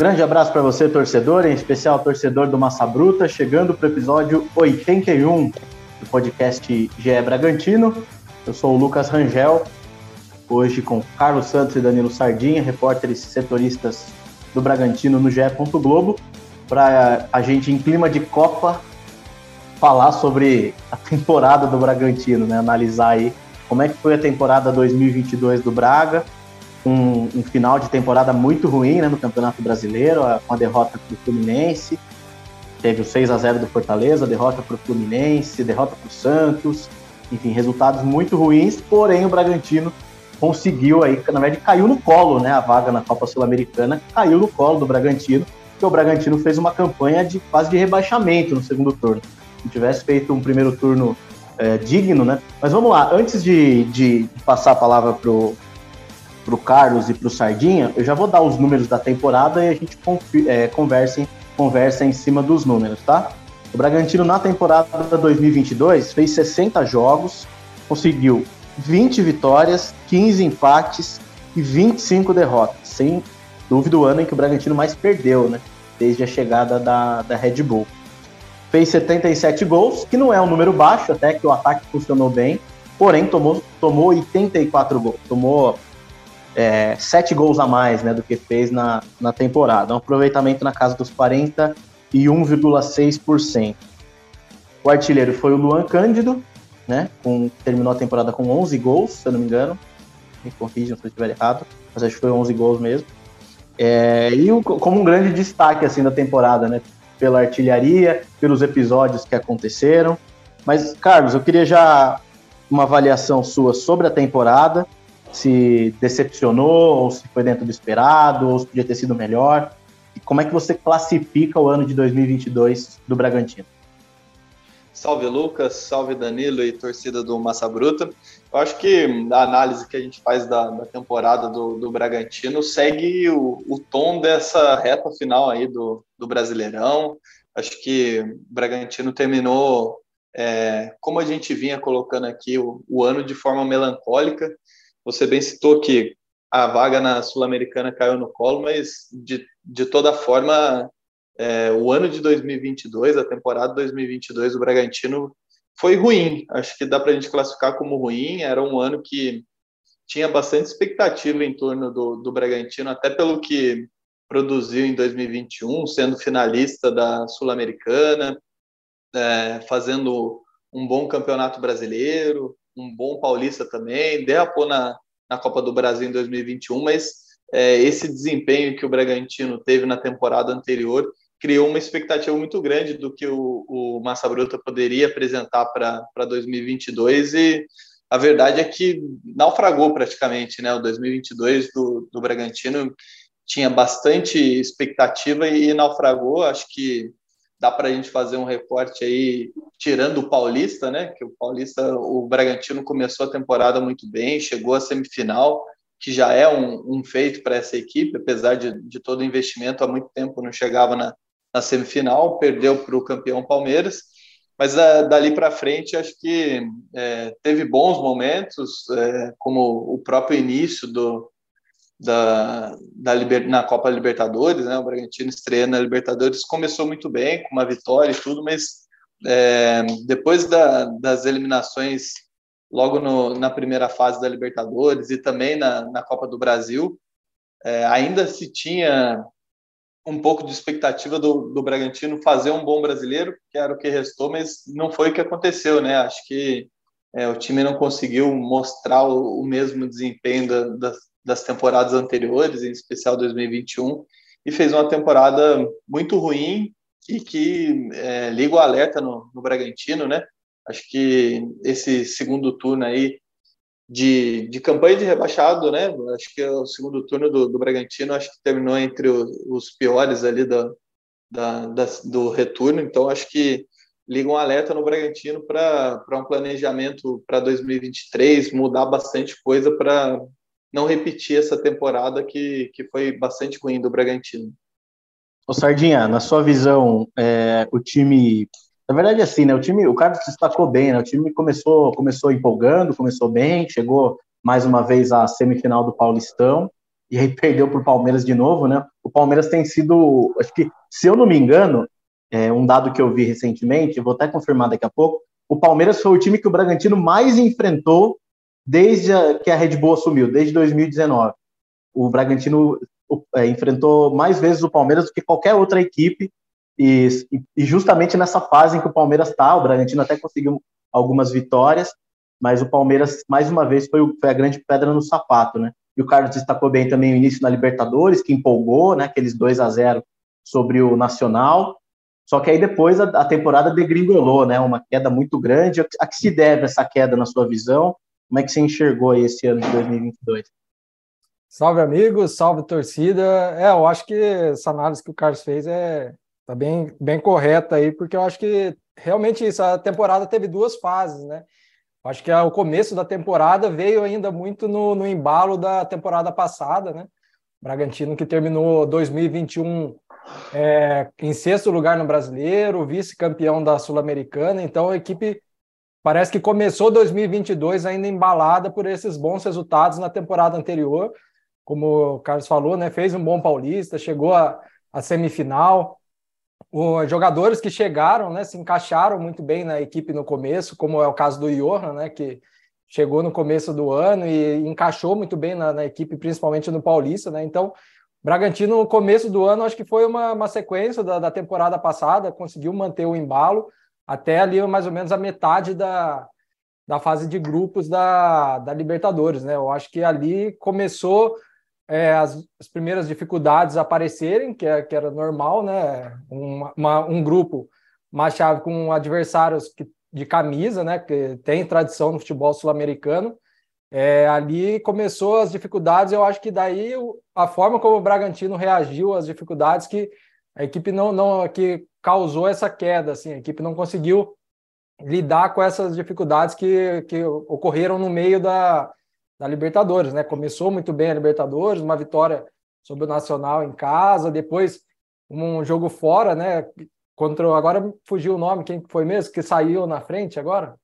Grande abraço para você, torcedor, em especial torcedor do Massa Bruta, chegando para o episódio 81 do podcast GE Bragantino. Eu sou o Lucas Rangel, hoje com Carlos Santos e Danilo Sardinha, repórteres setoristas do Bragantino no GE. Globo, para a gente, em clima de Copa, falar sobre a temporada do Bragantino, né? analisar aí como é que foi a temporada 2022 do Braga, um, um, final de temporada muito ruim né, no Campeonato Brasileiro, com a derrota para o Fluminense. Teve o 6 a 0 do Fortaleza, derrota para o Fluminense, derrota para o Santos. Enfim, resultados muito ruins, porém o Bragantino conseguiu aí, na verdade caiu no colo, né, a vaga na Copa Sul-Americana, caiu no colo do Bragantino, porque o Bragantino fez uma campanha de quase de rebaixamento no segundo turno. Se tivesse feito um primeiro turno é, digno, né? Mas vamos lá, antes de, de passar a palavra pro para o Carlos e para o Sardinha, eu já vou dar os números da temporada e a gente é, conversa, conversa em cima dos números, tá? O Bragantino na temporada 2022 fez 60 jogos, conseguiu 20 vitórias, 15 empates e 25 derrotas. Sem dúvida o ano em que o Bragantino mais perdeu, né? Desde a chegada da, da Red Bull. Fez 77 gols, que não é um número baixo, até que o ataque funcionou bem, porém tomou, tomou 84 gols. Tomou é, sete gols a mais né, do que fez na, na temporada. Um aproveitamento na casa dos 41,6%. O artilheiro foi o Luan Cândido, né, com, terminou a temporada com 11 gols, se eu não me engano. Me corrijam se eu estiver errado, mas acho que foi 11 gols mesmo. É, e o, como um grande destaque assim da temporada, né, pela artilharia, pelos episódios que aconteceram. Mas, Carlos, eu queria já uma avaliação sua sobre a temporada se decepcionou, ou se foi dentro do esperado, ou se podia ter sido melhor. E como é que você classifica o ano de 2022 do Bragantino? Salve Lucas, salve Danilo e torcida do Massa Bruta. Eu acho que a análise que a gente faz da, da temporada do, do, Bragantino segue o, o, tom dessa reta final aí do, do Brasileirão. Acho que o Bragantino terminou, é, como a gente vinha colocando aqui, o, o ano de forma melancólica. Você bem citou que a vaga na Sul-Americana caiu no colo, mas de, de toda forma, é, o ano de 2022, a temporada 2022 do Bragantino foi ruim. Acho que dá para a gente classificar como ruim. Era um ano que tinha bastante expectativa em torno do, do Bragantino, até pelo que produziu em 2021, sendo finalista da Sul-Americana, é, fazendo um bom campeonato brasileiro, um bom paulista também, derrapou na, na Copa do Brasil em 2021, mas é, esse desempenho que o Bragantino teve na temporada anterior criou uma expectativa muito grande do que o, o Massa Bruta poderia apresentar para 2022 e a verdade é que naufragou praticamente, né? O 2022 do, do Bragantino tinha bastante expectativa e, e naufragou. Acho que dá para a gente fazer um recorte aí, tirando o Paulista, né? Que o Paulista, o Bragantino começou a temporada muito bem, chegou à semifinal, que já é um, um feito para essa equipe, apesar de, de todo o investimento, há muito tempo não chegava na, na semifinal, perdeu para o campeão Palmeiras. Mas uh, dali para frente, acho que é, teve bons momentos, é, como o próprio início do, da, da Liber, na Copa Libertadores, né? O Bragantino estreando na Libertadores começou muito bem, com uma vitória e tudo, mas é, depois da, das eliminações, logo no, na primeira fase da Libertadores e também na, na Copa do Brasil, é, ainda se tinha um pouco de expectativa do, do Bragantino fazer um bom brasileiro, que era o que restou, mas não foi o que aconteceu, né? Acho que é, o time não conseguiu mostrar o, o mesmo desempenho da, das, das temporadas anteriores, em especial 2021, e fez uma temporada muito ruim e que é, liga o alerta no, no Bragantino, né? Acho que esse segundo turno aí de, de campanha de rebaixado, né? Acho que é o segundo turno do, do Bragantino, acho que terminou entre o, os piores ali da, da, da, do retorno, então acho que liga um alerta no Bragantino para um planejamento para 2023, mudar bastante coisa para não repetir essa temporada que, que foi bastante ruim do Bragantino. Ô Sardinha, na sua visão, é, o time Na verdade, assim, né? O time, o Carlos destacou bem, né? O time começou, começou empolgando, começou bem, chegou mais uma vez à semifinal do Paulistão e aí perdeu para o Palmeiras de novo, né? O Palmeiras tem sido, acho que, se eu não me engano, é um dado que eu vi recentemente, vou até confirmar daqui a pouco, o Palmeiras foi o time que o Bragantino mais enfrentou desde a, que a Red Bull assumiu, desde 2019. O Bragantino é, enfrentou mais vezes o Palmeiras do que qualquer outra equipe, e, e justamente nessa fase em que o Palmeiras está, o Bragantino até conseguiu algumas vitórias, mas o Palmeiras, mais uma vez, foi, foi a grande pedra no sapato, né? E o Carlos destacou bem também o início na Libertadores, que empolgou, né? Aqueles 2 a 0 sobre o Nacional. Só que aí depois a, a, temporada degringolou, né? Uma queda muito grande. A que se deve essa queda na sua visão? Como é que você enxergou esse ano de 2022? Salve, amigos, salve, torcida. É, eu acho que essa análise que o Carlos fez é tá bem, bem correta aí, porque eu acho que realmente isso, a temporada teve duas fases, né? Acho que o começo da temporada veio ainda muito no, no embalo da temporada passada, né? Bragantino que terminou 2021 é, em sexto lugar no Brasileiro, vice-campeão da Sul-Americana. Então a equipe parece que começou 2022 ainda embalada por esses bons resultados na temporada anterior. Como o Carlos falou, né? Fez um bom paulista, chegou à semifinal os jogadores que chegaram, né, se encaixaram muito bem na equipe no começo, como é o caso do Johan, né, que chegou no começo do ano e encaixou muito bem na, na equipe, principalmente no Paulista, né? Então, Bragantino no começo do ano, acho que foi uma, uma sequência da, da temporada passada, conseguiu manter o embalo até ali mais ou menos a metade da, da fase de grupos da, da Libertadores, né? Eu acho que ali começou é, as, as, primeiras dificuldades aparecerem, que, é, que era normal, né? Uma, uma, um grupo, uma chave com adversários que, de camisa, né? Que tem tradição no futebol sul-americano. É, ali começou as dificuldades. Eu acho que daí a forma como o Bragantino reagiu às dificuldades que a equipe não, não que causou essa queda, assim, a equipe não conseguiu lidar com essas dificuldades que, que ocorreram no meio da, da Libertadores, né? Começou muito bem a Libertadores, uma vitória sobre o Nacional em casa, depois um jogo fora, né? Contra agora fugiu o nome, quem foi mesmo que saiu na frente agora?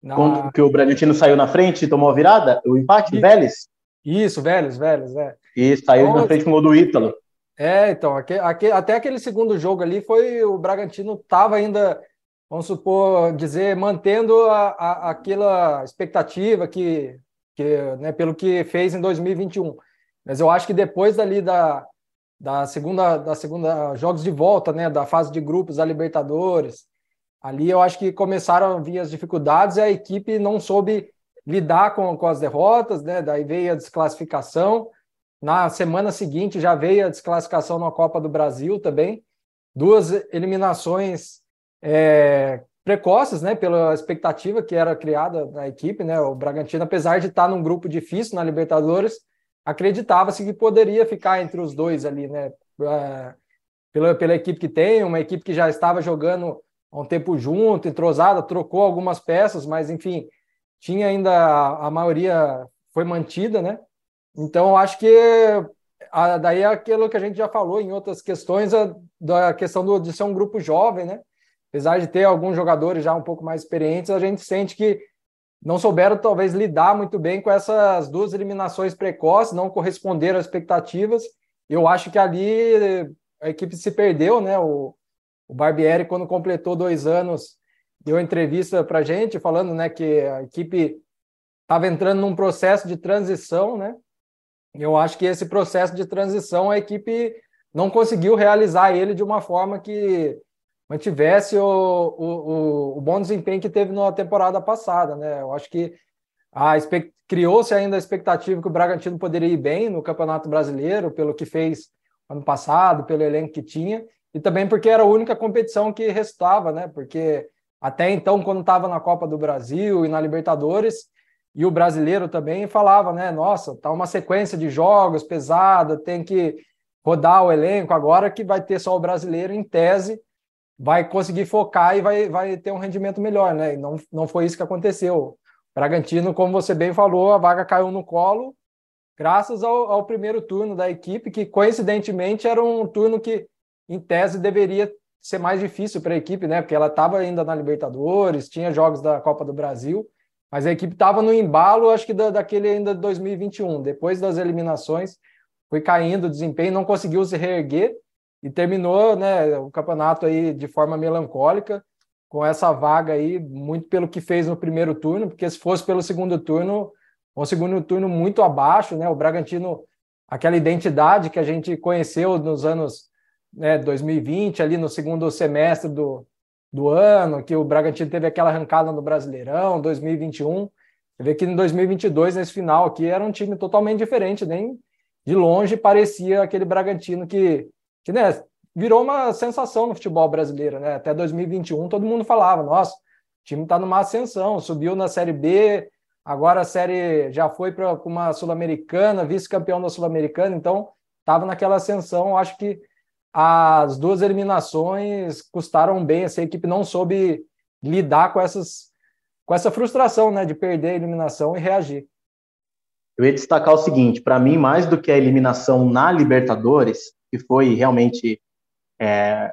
Na... Que o Bragantino saiu na frente e tomou a virada? O empate? Vélez? Isso, Vélez, Vélez, é. E saiu então, na frente com o do Ítalo. É, então, aqui, aqui, até aquele segundo jogo ali foi o Bragantino estava ainda, vamos supor, dizer, mantendo a, a, aquela expectativa que que, né, pelo que fez em 2021. Mas eu acho que depois dali da, da segunda da segunda jogos de volta, né, da fase de grupos da Libertadores, ali eu acho que começaram a vir as dificuldades e a equipe não soube lidar com, com as derrotas, né? Daí veio a desclassificação. Na semana seguinte já veio a desclassificação na Copa do Brasil também. Duas eliminações é, precoces, né, pela expectativa que era criada na equipe, né, o Bragantino, apesar de estar num grupo difícil na Libertadores, acreditava-se que poderia ficar entre os dois ali, né, é, pela, pela equipe que tem, uma equipe que já estava jogando há um tempo junto, entrosada, trocou algumas peças, mas enfim, tinha ainda a, a maioria foi mantida, né, então acho que a, daí é aquilo que a gente já falou em outras questões, a, da questão do, de ser um grupo jovem, né, apesar de ter alguns jogadores já um pouco mais experientes, a gente sente que não souberam talvez lidar muito bem com essas duas eliminações precoces, não corresponderam às expectativas. Eu acho que ali a equipe se perdeu, né? O, o Barbieri, quando completou dois anos, deu entrevista para a gente falando, né, que a equipe estava entrando num processo de transição, né? Eu acho que esse processo de transição a equipe não conseguiu realizar ele de uma forma que mantivesse o, o, o, bom desempenho que teve na temporada passada, né? Eu acho que criou-se ainda a expectativa que o Bragantino poderia ir bem no Campeonato Brasileiro, pelo que fez ano passado, pelo elenco que tinha, e também porque era a única competição que restava, né? Porque até então, quando estava na Copa do Brasil e na Libertadores, e o brasileiro também falava, né? Nossa, tá uma sequência de jogos pesada, tem que rodar o elenco agora que vai ter só o brasileiro em tese vai conseguir focar e vai, vai ter um rendimento melhor, né? E não, não foi isso que aconteceu. Bragantino, como você bem falou, a vaga caiu no colo, graças ao, ao primeiro turno da equipe, que coincidentemente era um turno que, em tese, deveria ser mais difícil para a equipe, né? Porque ela estava ainda na Libertadores, tinha jogos da Copa do Brasil, mas a equipe estava no embalo, acho que da, daquele ainda de 2021. Depois das eliminações, foi caindo o desempenho, não conseguiu se reerguer e terminou né, o campeonato aí de forma melancólica, com essa vaga aí, muito pelo que fez no primeiro turno, porque se fosse pelo segundo turno, um segundo turno muito abaixo, né? O Bragantino, aquela identidade que a gente conheceu nos anos né, 2020, ali no segundo semestre do, do ano, que o Bragantino teve aquela arrancada no Brasileirão, 2021. Você vê que em 2022, nesse final aqui, era um time totalmente diferente, nem de longe parecia aquele Bragantino que que né, virou uma sensação no futebol brasileiro, né? Até 2021 todo mundo falava, nossa, o time está numa ascensão, subiu na Série B, agora a série já foi para uma Sul-Americana, vice-campeão da Sul-Americana, então estava naquela ascensão. Acho que as duas eliminações custaram bem, essa equipe não soube lidar com essas com essa frustração, né, de perder a eliminação e reagir. Eu ia destacar o seguinte, para mim, mais do que a eliminação na Libertadores, que foi realmente é,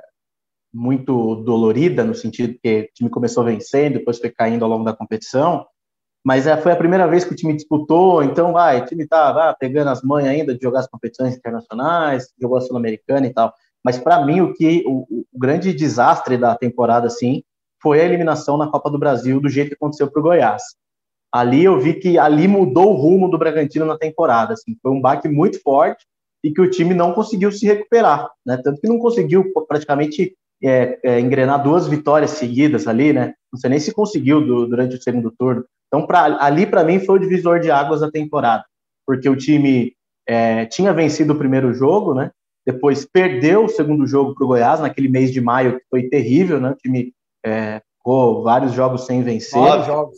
muito dolorida, no sentido que o time começou vencendo, depois foi caindo ao longo da competição, mas é, foi a primeira vez que o time disputou, então vai, o time estava tá, pegando as manhas ainda de jogar as competições internacionais, jogou a Sul-Americana e tal. Mas para mim o que o, o, grande desastre da temporada assim foi a eliminação na Copa do Brasil do jeito que aconteceu para o Goiás. Ali eu vi que ali mudou o rumo do Bragantino na temporada, assim, foi um baque muito forte e que o time não conseguiu se recuperar, né? Tanto que não conseguiu praticamente é, é, engrenar duas vitórias seguidas ali, né? Não sei nem se conseguiu do, durante o segundo turno. Então, pra, ali para mim foi o divisor de águas da temporada, porque o time é, tinha vencido o primeiro jogo, né? Depois perdeu o segundo jogo para o Goiás naquele mês de maio que foi terrível, né? O time é, ficou vários jogos sem vencer. Nove jogos.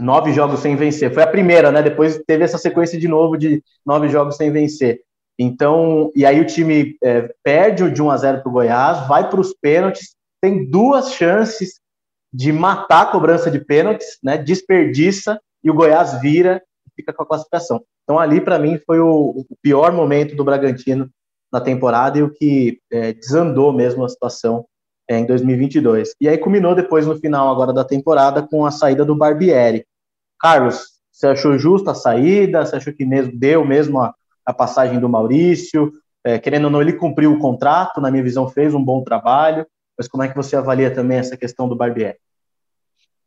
Nove jogos sem vencer. Foi a primeira, né? Depois teve essa sequência de novo de nove jogos sem vencer. Então, e aí o time é, perde de 1 a 0 para o Goiás, vai para os pênaltis, tem duas chances de matar a cobrança de pênaltis, né? Desperdiça e o Goiás vira e fica com a classificação. Então, ali para mim foi o, o, pior momento do Bragantino na temporada e o que é, desandou mesmo a situação é, em 2022. E aí culminou depois no final agora da temporada com a saída do Barbieri. Carlos, você achou justa a saída? Você achou que mesmo deu mesmo a a passagem do Maurício. É, querendo ou não, ele cumpriu o contrato, na minha visão, fez um bom trabalho. Mas como é que você avalia também essa questão do Barbieri?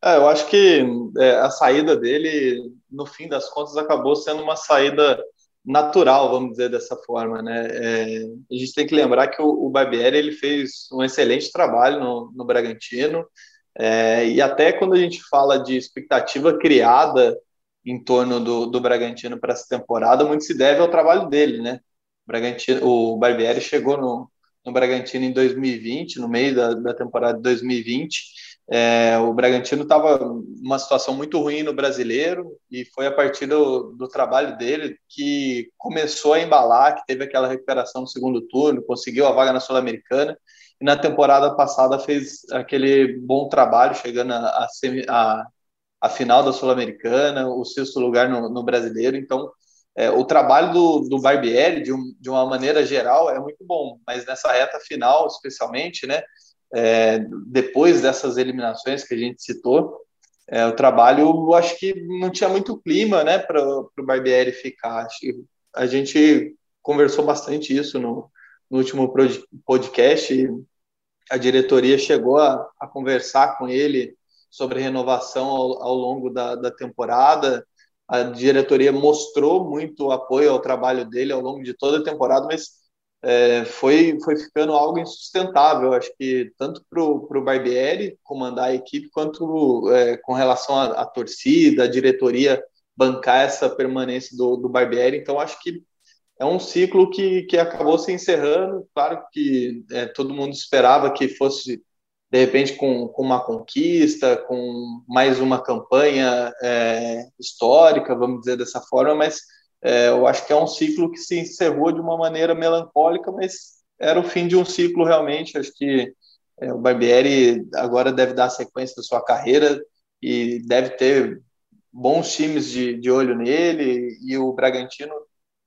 É, eu acho que é, a saída dele, no fim das contas, acabou sendo uma saída natural, vamos dizer dessa forma, né? É, a gente tem que lembrar que o, o Barbieri ele fez um excelente trabalho no, no Bragantino é, e até quando a gente fala de expectativa criada em torno do, do Bragantino para essa temporada, muito se deve ao trabalho dele, né? O, Bragantino, o Barbieri chegou no, no Bragantino em 2020, no meio da, da temporada de 2020. É, o Bragantino estava numa situação muito ruim no brasileiro e foi a partir do, do trabalho dele que começou a embalar, que teve aquela recuperação no segundo turno, conseguiu a vaga na Sul-Americana e na temporada passada fez aquele bom trabalho, chegando a, a, a a final da Sul-Americana, o sexto lugar no, no brasileiro. Então, é, o trabalho do, do Barbieri, de, um, de uma maneira geral, é muito bom, mas nessa reta final, especialmente, né, é, depois dessas eliminações que a gente citou, é, o trabalho, eu acho que não tinha muito clima né, para o Barbieri ficar. A gente conversou bastante isso no, no último podcast. A diretoria chegou a, a conversar com ele sobre renovação ao, ao longo da, da temporada. A diretoria mostrou muito apoio ao trabalho dele ao longo de toda a temporada, mas é, foi, foi ficando algo insustentável, acho que tanto para o Barbieri comandar a equipe, quanto é, com relação à, torcida, a diretoria bancar essa permanência do, do Barbieri. Então, acho que é um ciclo que, que acabou se encerrando. Claro que é, todo mundo esperava que fosse de repente com, com uma conquista, com mais uma campanha é, histórica, vamos dizer dessa forma, mas é, eu acho que é um ciclo que se encerrou de uma maneira melancólica, mas era o fim de um ciclo realmente. Acho que é, o Barbieri agora deve dar sequência da sua carreira e deve ter bons times de, de olho nele, e o Bragantino,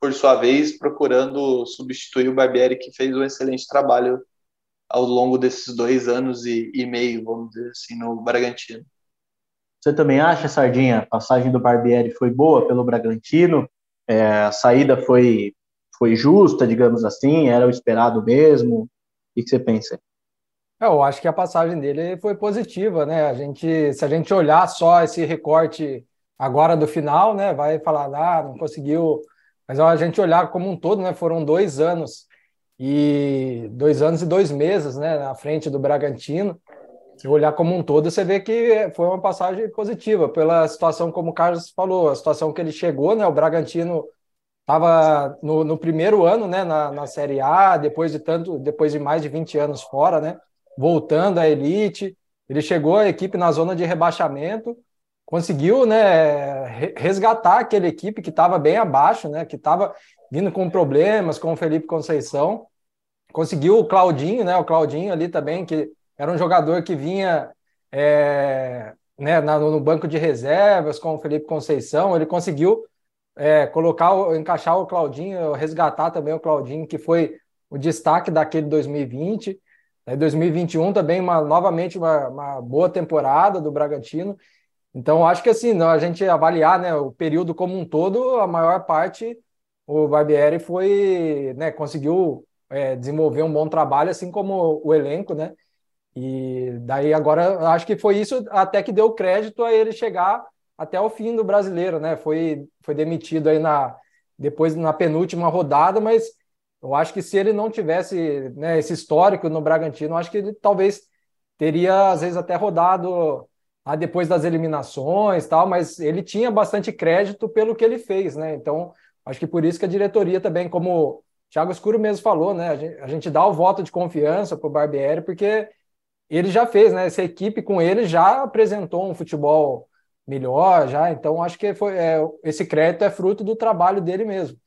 por sua vez, procurando substituir o Barbieri, que fez um excelente trabalho ao longo desses dois anos e, e meio, vamos dizer assim, no Bragantino. Você também acha, Sardinha, a passagem do Barbieri foi boa pelo Bragantino? É, a saída foi, foi justa, digamos assim? Era o esperado mesmo? O que você pensa? É, eu acho que a passagem dele foi positiva, né? A gente, se a gente olhar só esse recorte agora do final, né, vai falar, ah, não conseguiu. Mas a gente olhar como um todo, né, foram dois anos e dois anos e dois meses, né, na frente do Bragantino. Se olhar como um todo, você vê que foi uma passagem positiva pela situação, como o Carlos falou, a situação que ele chegou, né? O Bragantino estava no, no, primeiro ano, né, na, na Série A, depois de tanto, depois de mais de 20 anos fora, né? Voltando à elite, ele chegou a equipe na zona de rebaixamento, conseguiu, né, resgatar aquela equipe que estava bem abaixo, né, que estava vindo com problemas com o Felipe Conceição. Conseguiu o Claudinho, né, o Claudinho ali também que era um jogador que vinha é, né, no banco de reservas com o Felipe Conceição, ele conseguiu é, colocar, encaixar o Claudinho, resgatar também o Claudinho, que foi o destaque daquele 2020. Em 2021 também, uma, novamente, uma, uma boa temporada do Bragantino. Então, acho que assim, a gente avaliar né, o período como um todo, a maior parte, o Barbieri foi, né, conseguiu é, desenvolver um bom trabalho, assim como o elenco, né? E daí agora acho que foi isso até que deu crédito a ele chegar até o fim do brasileiro, né? Foi, foi demitido aí na depois na penúltima rodada, mas eu acho que se ele não tivesse né, esse histórico no Bragantino, acho que ele talvez teria às vezes até rodado ah, depois das eliminações tal, mas ele tinha bastante crédito pelo que ele fez, né? Então acho que por isso que a diretoria também, como o Thiago Escuro mesmo falou, né? A gente, a gente dá o voto de confiança para o Barbieri, porque ele já fez, né? Essa equipe com ele já apresentou um futebol melhor, já. Então, acho que foi, é, esse crédito é fruto do trabalho dele mesmo.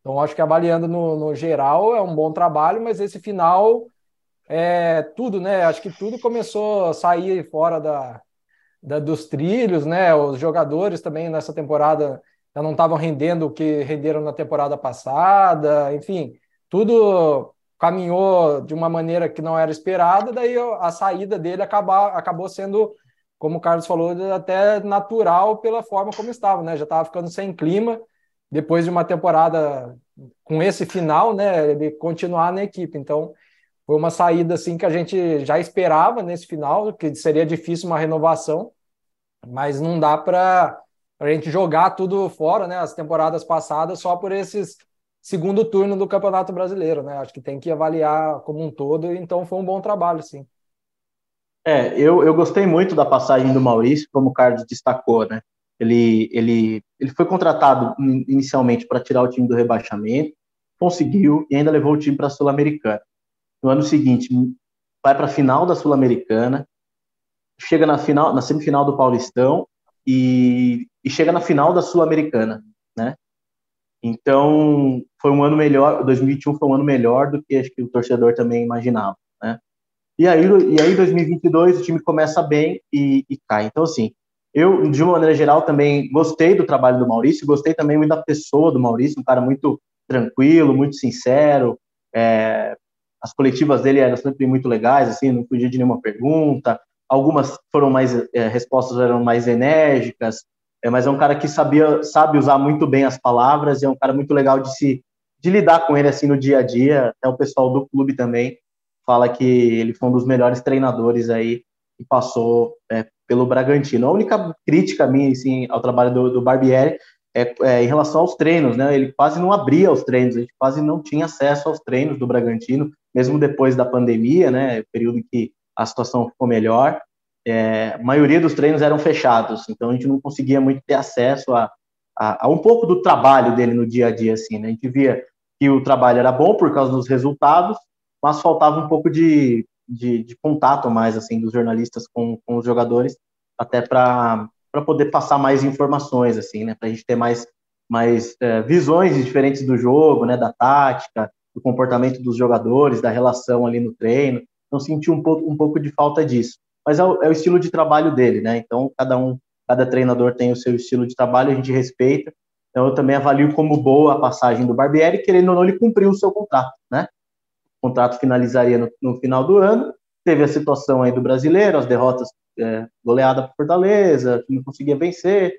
Então, acho que avaliando no, no geral é um bom trabalho, mas esse final é tudo, né? Acho que tudo começou a sair fora da, da dos trilhos, né? Os jogadores também nessa temporada já não estavam rendendo o que renderam na temporada passada, enfim, tudo caminhou de uma maneira que não era esperada, daí a saída dele acabar, acabou sendo, como o Carlos falou, até natural pela forma como estava, né? Já estava ficando sem clima depois de uma temporada com esse final, né? Ele continuar na equipe. Então, foi uma saída assim que a gente já esperava nesse final, que seria difícil uma renovação, mas não dá para a gente jogar tudo fora, né? As temporadas passadas só por esses segundo turno do Campeonato Brasileiro, né? Acho que tem que avaliar como um todo, então foi um bom trabalho, sim. É, eu, eu gostei muito da passagem do Maurício, como o Carlos destacou, né? Ele, ele, ele foi contratado inicialmente para tirar o time do rebaixamento, conseguiu e ainda levou o time para a Sul-Americana. No ano seguinte, vai para a final da Sul-Americana, chega na final, na semifinal do Paulistão e, e chega na final da Sul-Americana, né? Então, foi um ano melhor, 2021 foi um ano melhor do que acho que o torcedor também imaginava, né? E aí, e aí 2022 o time começa bem e, e cai. Então, assim, eu, de uma maneira geral, também gostei do trabalho do Maurício, gostei também muito da pessoa do Maurício, um cara muito tranquilo, muito sincero. É, as coletivas dele eram sempre muito legais, assim, não fugia de nenhuma pergunta. Algumas foram mais, é, respostas eram mais enérgicas, é, mas é um cara que sabia, sabe usar muito bem as palavras, e é um cara muito legal de se de lidar com ele assim no dia a dia. Até o pessoal do clube também fala que ele foi um dos melhores treinadores aí que passou é, pelo Bragantino. A única crítica minha assim, ao trabalho do, do Barbieri é, é, em relação aos treinos, né? Ele quase não abria os treinos, a gente quase não tinha acesso aos treinos do Bragantino, mesmo depois da pandemia, né? Período que a situação ficou melhor é, a maioria dos treinos eram fechados, então a gente não conseguia muito ter acesso a, a, a, um pouco do trabalho dele no dia a dia, assim, né? A gente via que o trabalho era bom por causa dos resultados, mas faltava um pouco de, de, de contato mais, assim, dos jornalistas com, com os jogadores, até para poder passar mais informações, assim, né? Para a gente ter mais, mais é, visões diferentes do jogo, né? Da tática, do comportamento dos jogadores, da relação ali no treino. Então senti um pouco, um pouco de falta disso mas é o, é o, estilo de trabalho dele, né? Então, cada um, cada treinador tem o seu estilo de trabalho, a gente respeita. Então, eu também avalio como boa a passagem do Barbieri, querendo ou não, ele cumpriu o seu contrato, né? contrato finalizaria no, no, final do ano. Teve a situação aí do brasileiro, as derrotas é, goleada para Fortaleza, que não conseguia vencer.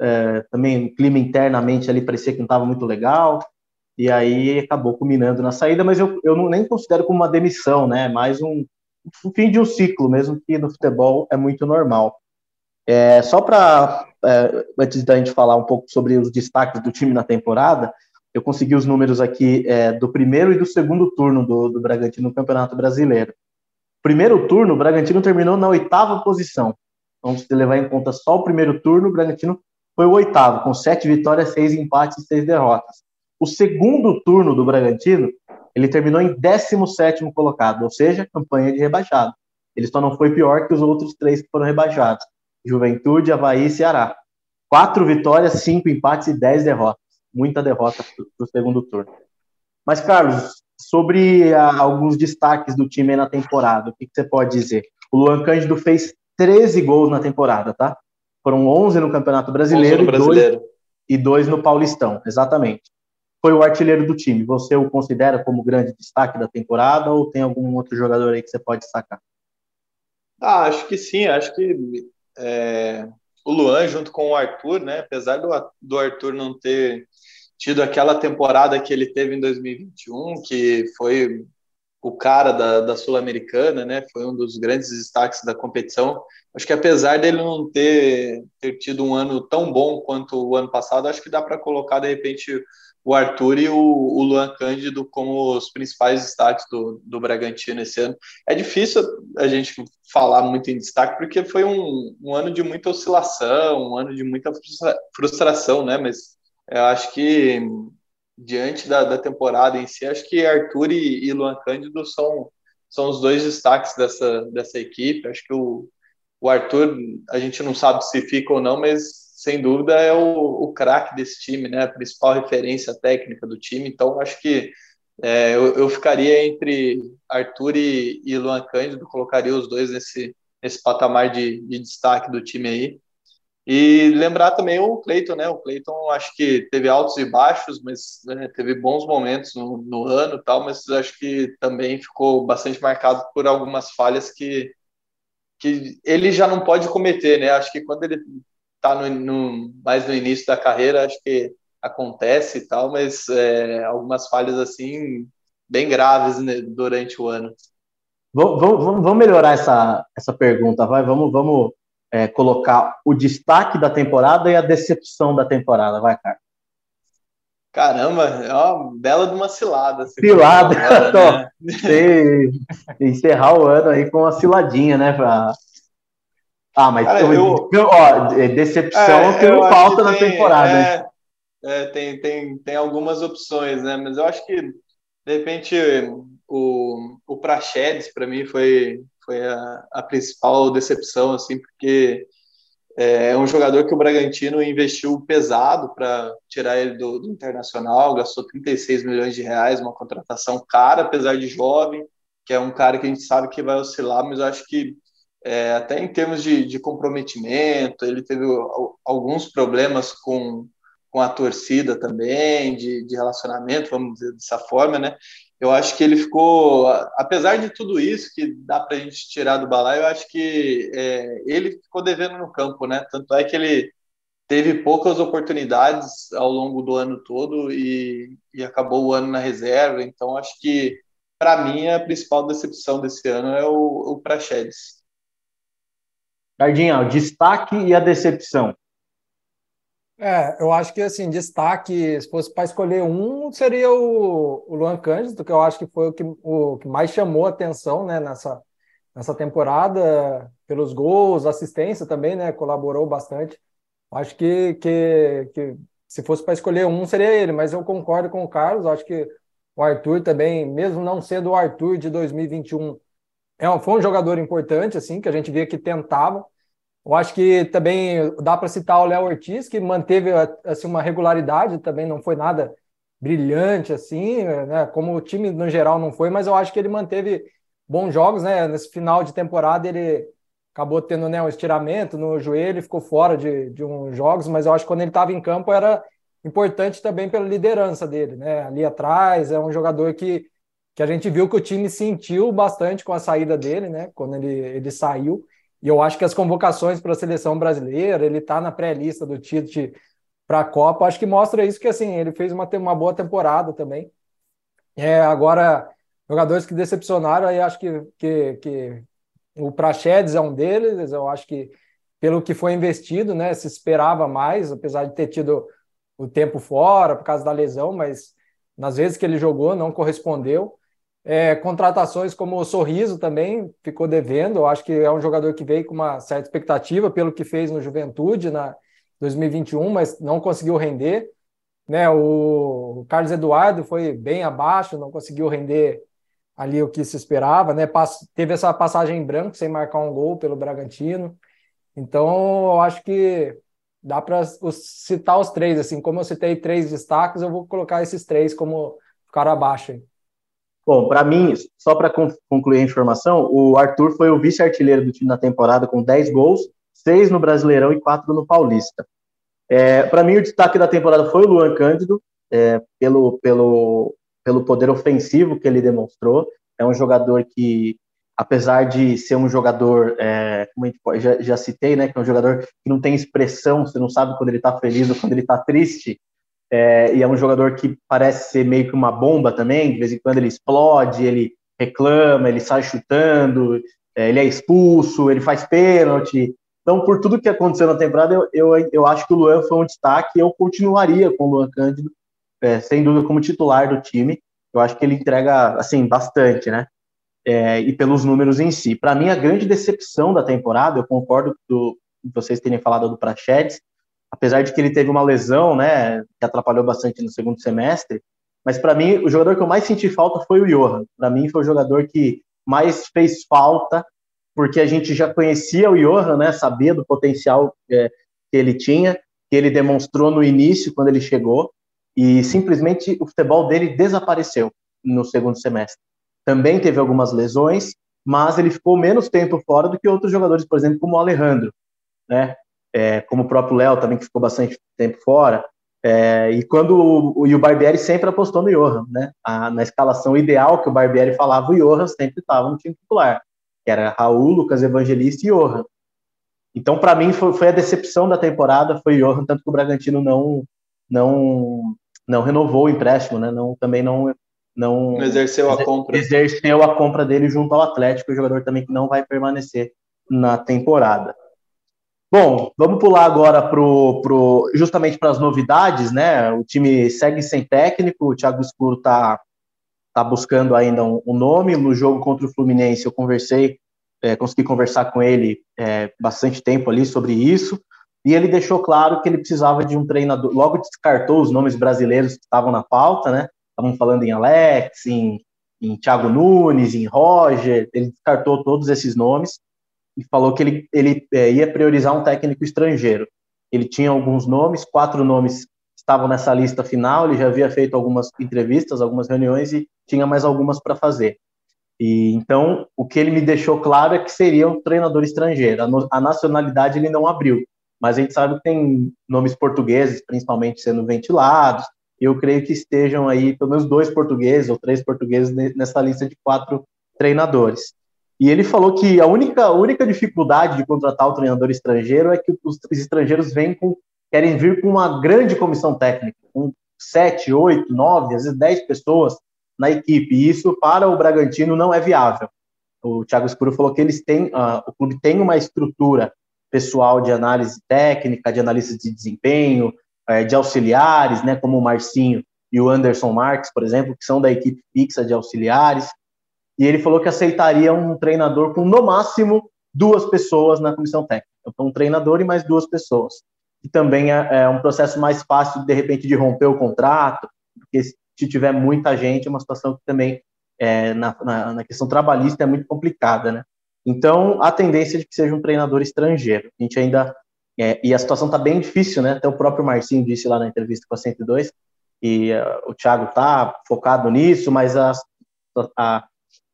É, também o clima internamente ali parecia que não estava muito legal. E aí acabou culminando na saída, mas eu, eu não, nem considero como uma demissão, né? Mais um, um fim de um ciclo, mesmo que no futebol é muito normal. É, só para, é, antes da gente falar um pouco sobre os destaques do time na temporada, eu consegui os números aqui é, do primeiro e do segundo turno do, do Bragantino no Campeonato Brasileiro. Primeiro turno, o Bragantino terminou na oitava posição. Então, se levar em conta só o primeiro turno, o Bragantino foi o oitavo, com sete vitórias, seis empates e seis derrotas. O segundo turno do Bragantino, ele terminou em 17 colocado, ou seja, campanha de rebaixado. Ele só não foi pior que os outros três que foram rebaixados: Juventude, Havaí e Ceará. Quatro vitórias, cinco empates e dez derrotas. Muita derrota para o segundo turno. Mas, Carlos, sobre a, alguns destaques do time na temporada, o que, que, você pode dizer? O Luan Cândido fez 13 gols na temporada, tá? Foram 11 no Campeonato Brasileiro, no brasileiro. E, dois, e dois no Paulistão, exatamente. Foi o artilheiro do time. Você o considera como grande destaque da temporada ou tem algum outro jogador aí que você pode destacar? Ah, acho que sim. Acho que é, o Luan junto com o Arthur, né? Apesar do, do Arthur não ter tido aquela temporada que ele teve em 2021, que foi o cara da, da Sul-Americana, né? Foi um dos grandes destaques da competição. Acho que apesar dele não ter, ter tido um ano tão bom quanto o ano passado, acho que dá para colocar de repente o Arthur e o, o, Luan Cândido como os principais destaques do, do Bragantino esse ano. É difícil a gente falar muito em destaque, porque foi um, um ano de muita oscilação, um ano de muita frustração, né? Mas eu acho que diante da, da temporada em si, acho que Arthur e, e Luan Cândido são, são os dois destaques dessa, dessa equipe. Acho que o, o Arthur, a gente não sabe se fica ou não, mas sem dúvida, é o, o craque desse time, né? A principal referência técnica do time. Então, acho que é, eu, eu, ficaria entre Arthur e, e Luan Cândido, colocaria os dois nesse, nesse patamar de, de destaque do time aí. E lembrar também o Cleiton, né? O Cleiton acho que teve altos e baixos, mas né, teve bons momentos no, no ano tal, mas acho que também ficou bastante marcado por algumas falhas que, que ele já não pode cometer, né? Acho que quando ele está no, no, mais no início da carreira, acho que acontece e tal, mas é, algumas falhas assim bem graves né, durante o ano. Vamos, vamos, vamos, melhorar essa, essa pergunta, vai? Vamos, vamos é, colocar o destaque da temporada e a decepção da temporada, vai, cara. Caramba, é uma bela de uma cilada. Cilada, agora, né? encerrar o ano aí com uma ciladinha, né? Pra ah, mas Cara, eu, ó, é, decepção é, que não falta na tem, temporada. É, é, tem, tem, tem algumas opções, né? Mas eu acho que, de repente, o, o Praxedes, para mim, foi, foi a, a, principal decepção, assim, porque é, é um jogador que o Bragantino investiu pesado para tirar ele do, do, Internacional, gastou 36 milhões de reais, uma contratação cara, apesar de jovem, que é um cara que a gente sabe que vai oscilar, mas eu acho que é, até em termos de, de, comprometimento, ele teve alguns problemas com, com a torcida também, de, de, relacionamento, vamos dizer dessa forma, né? Eu acho que ele ficou, apesar de tudo isso que dá para a gente tirar do balaio, eu acho que é, ele ficou devendo no campo, né? Tanto é que ele teve poucas oportunidades ao longo do ano todo e, e acabou o ano na reserva. Então, acho que, para mim, a principal decepção desse ano é o, o Praxedes. Cardinha, o destaque e a decepção. É, eu acho que assim, destaque, se fosse para escolher um, seria o, o Luan Cândido, que eu acho que foi o que, o que mais chamou atenção né, nessa, nessa temporada, pelos gols, assistência também, né? Colaborou bastante. Acho que, que, que se fosse para escolher um, seria ele, mas eu concordo com o Carlos, acho que o Arthur também, mesmo não sendo o Arthur de 2021, é um, foi um jogador importante, assim, que a gente via que tentava. Eu acho que também dá para citar o Léo Ortiz, que manteve assim, uma regularidade, também não foi nada brilhante, assim, né? Como o time no geral não foi, mas eu acho que ele manteve bons jogos, né? Nesse final de temporada ele acabou tendo né, um estiramento no joelho ficou fora de, de uns jogos, mas eu acho que quando ele estava em campo era importante também pela liderança dele, né? Ali atrás, é um jogador que que a gente viu que o time sentiu bastante com a saída dele, né? Quando ele, ele saiu. E eu acho que as convocações para a seleção brasileira, ele está na pré-lista do Tite para a Copa, acho que mostra isso que assim, ele fez uma, uma boa temporada também. É, agora, jogadores que decepcionaram, aí acho que, que, que o Praxedes é um deles, eu acho que pelo que foi investido, né, se esperava mais, apesar de ter tido o tempo fora por causa da lesão, mas nas vezes que ele jogou não correspondeu. É, contratações como o Sorriso também ficou devendo. Eu acho que é um jogador que veio com uma certa expectativa pelo que fez no Juventude na 2021, mas não conseguiu render. Né, o Carlos Eduardo foi bem abaixo, não conseguiu render ali o que se esperava, né? teve essa passagem em branco sem marcar um gol pelo Bragantino. Então, eu acho que dá para citar os três, assim, como eu citei três destaques, eu vou colocar esses três como ficaram abaixo. Aí. Bom, para mim, só para concluir a informação, o Arthur foi o vice-artilheiro do time na temporada com 10 gols, 6 no Brasileirão e 4 no Paulista. É, para mim, o destaque da temporada foi o Luan Cândido, é, pelo, pelo, pelo poder ofensivo que ele demonstrou. É um jogador que apesar de ser um jogador, é, como a gente já, já, citei, né, que é um jogador que não tem expressão, você não sabe quando ele está feliz ou quando ele está triste, é, e é um jogador que parece ser meio que uma bomba também, de vez em quando ele explode, ele reclama, ele sai chutando, é, ele é expulso, ele faz pênalti. Então, por tudo que aconteceu na temporada, eu, eu, eu acho que o Luan foi um destaque, eu continuaria com o Luan Cândido, é, sem dúvida, como titular do time. Eu acho que ele entrega, assim, bastante, né? é, e pelos números em si. Para mim, a grande decepção da temporada, eu concordo com vocês terem falado do Prachedes, apesar de que ele teve uma lesão, né, que atrapalhou bastante no segundo semestre, mas para mim, o jogador que eu mais senti falta foi o Johan. Para mim, foi o jogador que mais fez falta, porque a gente já conhecia o Johan, né, sabia do potencial é, que ele tinha, que ele demonstrou no início, quando ele chegou, e simplesmente o futebol dele desapareceu no segundo semestre também teve algumas lesões, mas ele ficou menos tempo fora do que outros jogadores, por exemplo, como o Alejandro, né? É, como o próprio Léo também, que ficou bastante tempo fora. É, e quando o, e o Barbieri sempre apostou no Johan, né? A, na escalação ideal que o Barbieri falava, o Johan sempre estava no time titular, que era Raul, Lucas Evangelista e Johan. Então, para mim, foi, foi, a decepção da temporada, foi o Johan, tanto que o Bragantino não não não renovou o empréstimo, né? Não, também não não, não exerceu a compra. Exerceu a compra dele junto ao Atlético, o jogador também que não vai permanecer na temporada. Bom, vamos pular agora pro, pro, justamente para as novidades, né? O time segue sem técnico, o Thiago Escuro está tá buscando ainda um, um, nome. No jogo contra o Fluminense, eu conversei, é, consegui conversar com ele é, bastante tempo ali sobre isso, e ele deixou claro que ele precisava de um treinador. Logo descartou os nomes brasileiros que estavam na pauta, né? estavam falando em Alex, em, em Thiago Nunes, em Roger, ele descartou todos esses nomes e falou que ele, ele é, ia priorizar um técnico estrangeiro. Ele tinha alguns nomes, quatro nomes estavam nessa lista final, ele já havia feito algumas entrevistas, algumas reuniões e tinha mais algumas para fazer. E então, o que ele me deixou claro é que seria um treinador estrangeiro. A, no, a nacionalidade ele não abriu, mas a gente sabe que tem nomes portugueses, principalmente sendo ventilados, eu creio que estejam aí pelo menos dois portugueses ou três portugueses nessa lista de quatro treinadores. E ele falou que a única, única dificuldade de contratar o treinador estrangeiro é que os estrangeiros vêm com, querem vir com uma grande comissão técnica, com sete, oito, nove, às vezes dez pessoas na equipe. E isso para o Bragantino não é viável. O Thiago Escuro falou que eles têm, uh, o clube tem uma estrutura pessoal de análise técnica, de análise de desempenho, é, de auxiliares, né, como o Marcinho e o Anderson Marques, por exemplo, que são da equipe fixa de auxiliares. E ele falou que aceitaria um treinador com, no máximo, duas pessoas na comissão técnica. Então, um treinador e mais duas pessoas. E também é, é um processo mais fácil, de repente, de romper o contrato, porque se tiver muita gente, é uma situação que também, é, na, na, na questão trabalhista, é muito complicada, né? Então, a tendência é de que seja um treinador estrangeiro. A gente ainda é, e a situação está bem difícil, né? Até o próprio Marcinho disse lá na entrevista com a 102, e uh, o Thiago está focado nisso, mas as, a,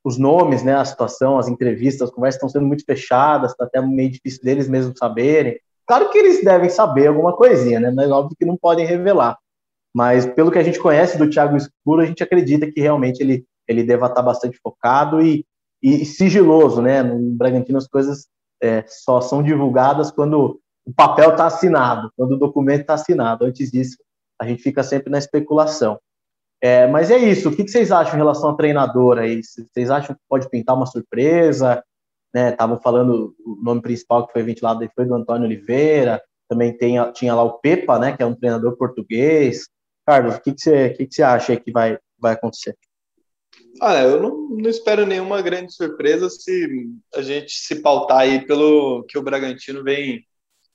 os nomes, né, a situação, as entrevistas, as conversas estão sendo muito fechadas, está até meio difícil deles mesmos saberem. Claro que eles devem saber alguma coisinha, né? Mas óbvio que não podem revelar. Mas pelo que a gente conhece do Thiago Escuro, a gente acredita que realmente ele ele deva estar bastante focado e, e sigiloso, né? No Bragantino as coisas é, só são divulgadas quando o papel está assinado, quando o documento está assinado. Antes disso, a gente fica sempre na especulação. É, mas é isso. O que, vocês acham em relação ao treinador aí? Vocês acham que pode pintar uma surpresa? Estavam né? falando o nome principal que foi ventilado aí foi do Antônio Oliveira. Também tem, tinha lá o Pepa, né? Que é um treinador português. Carlos, o que, você, que, que acha aí que vai, vai acontecer? Olha, eu não, não, espero nenhuma grande surpresa se a gente se pautar aí pelo que o Bragantino vem,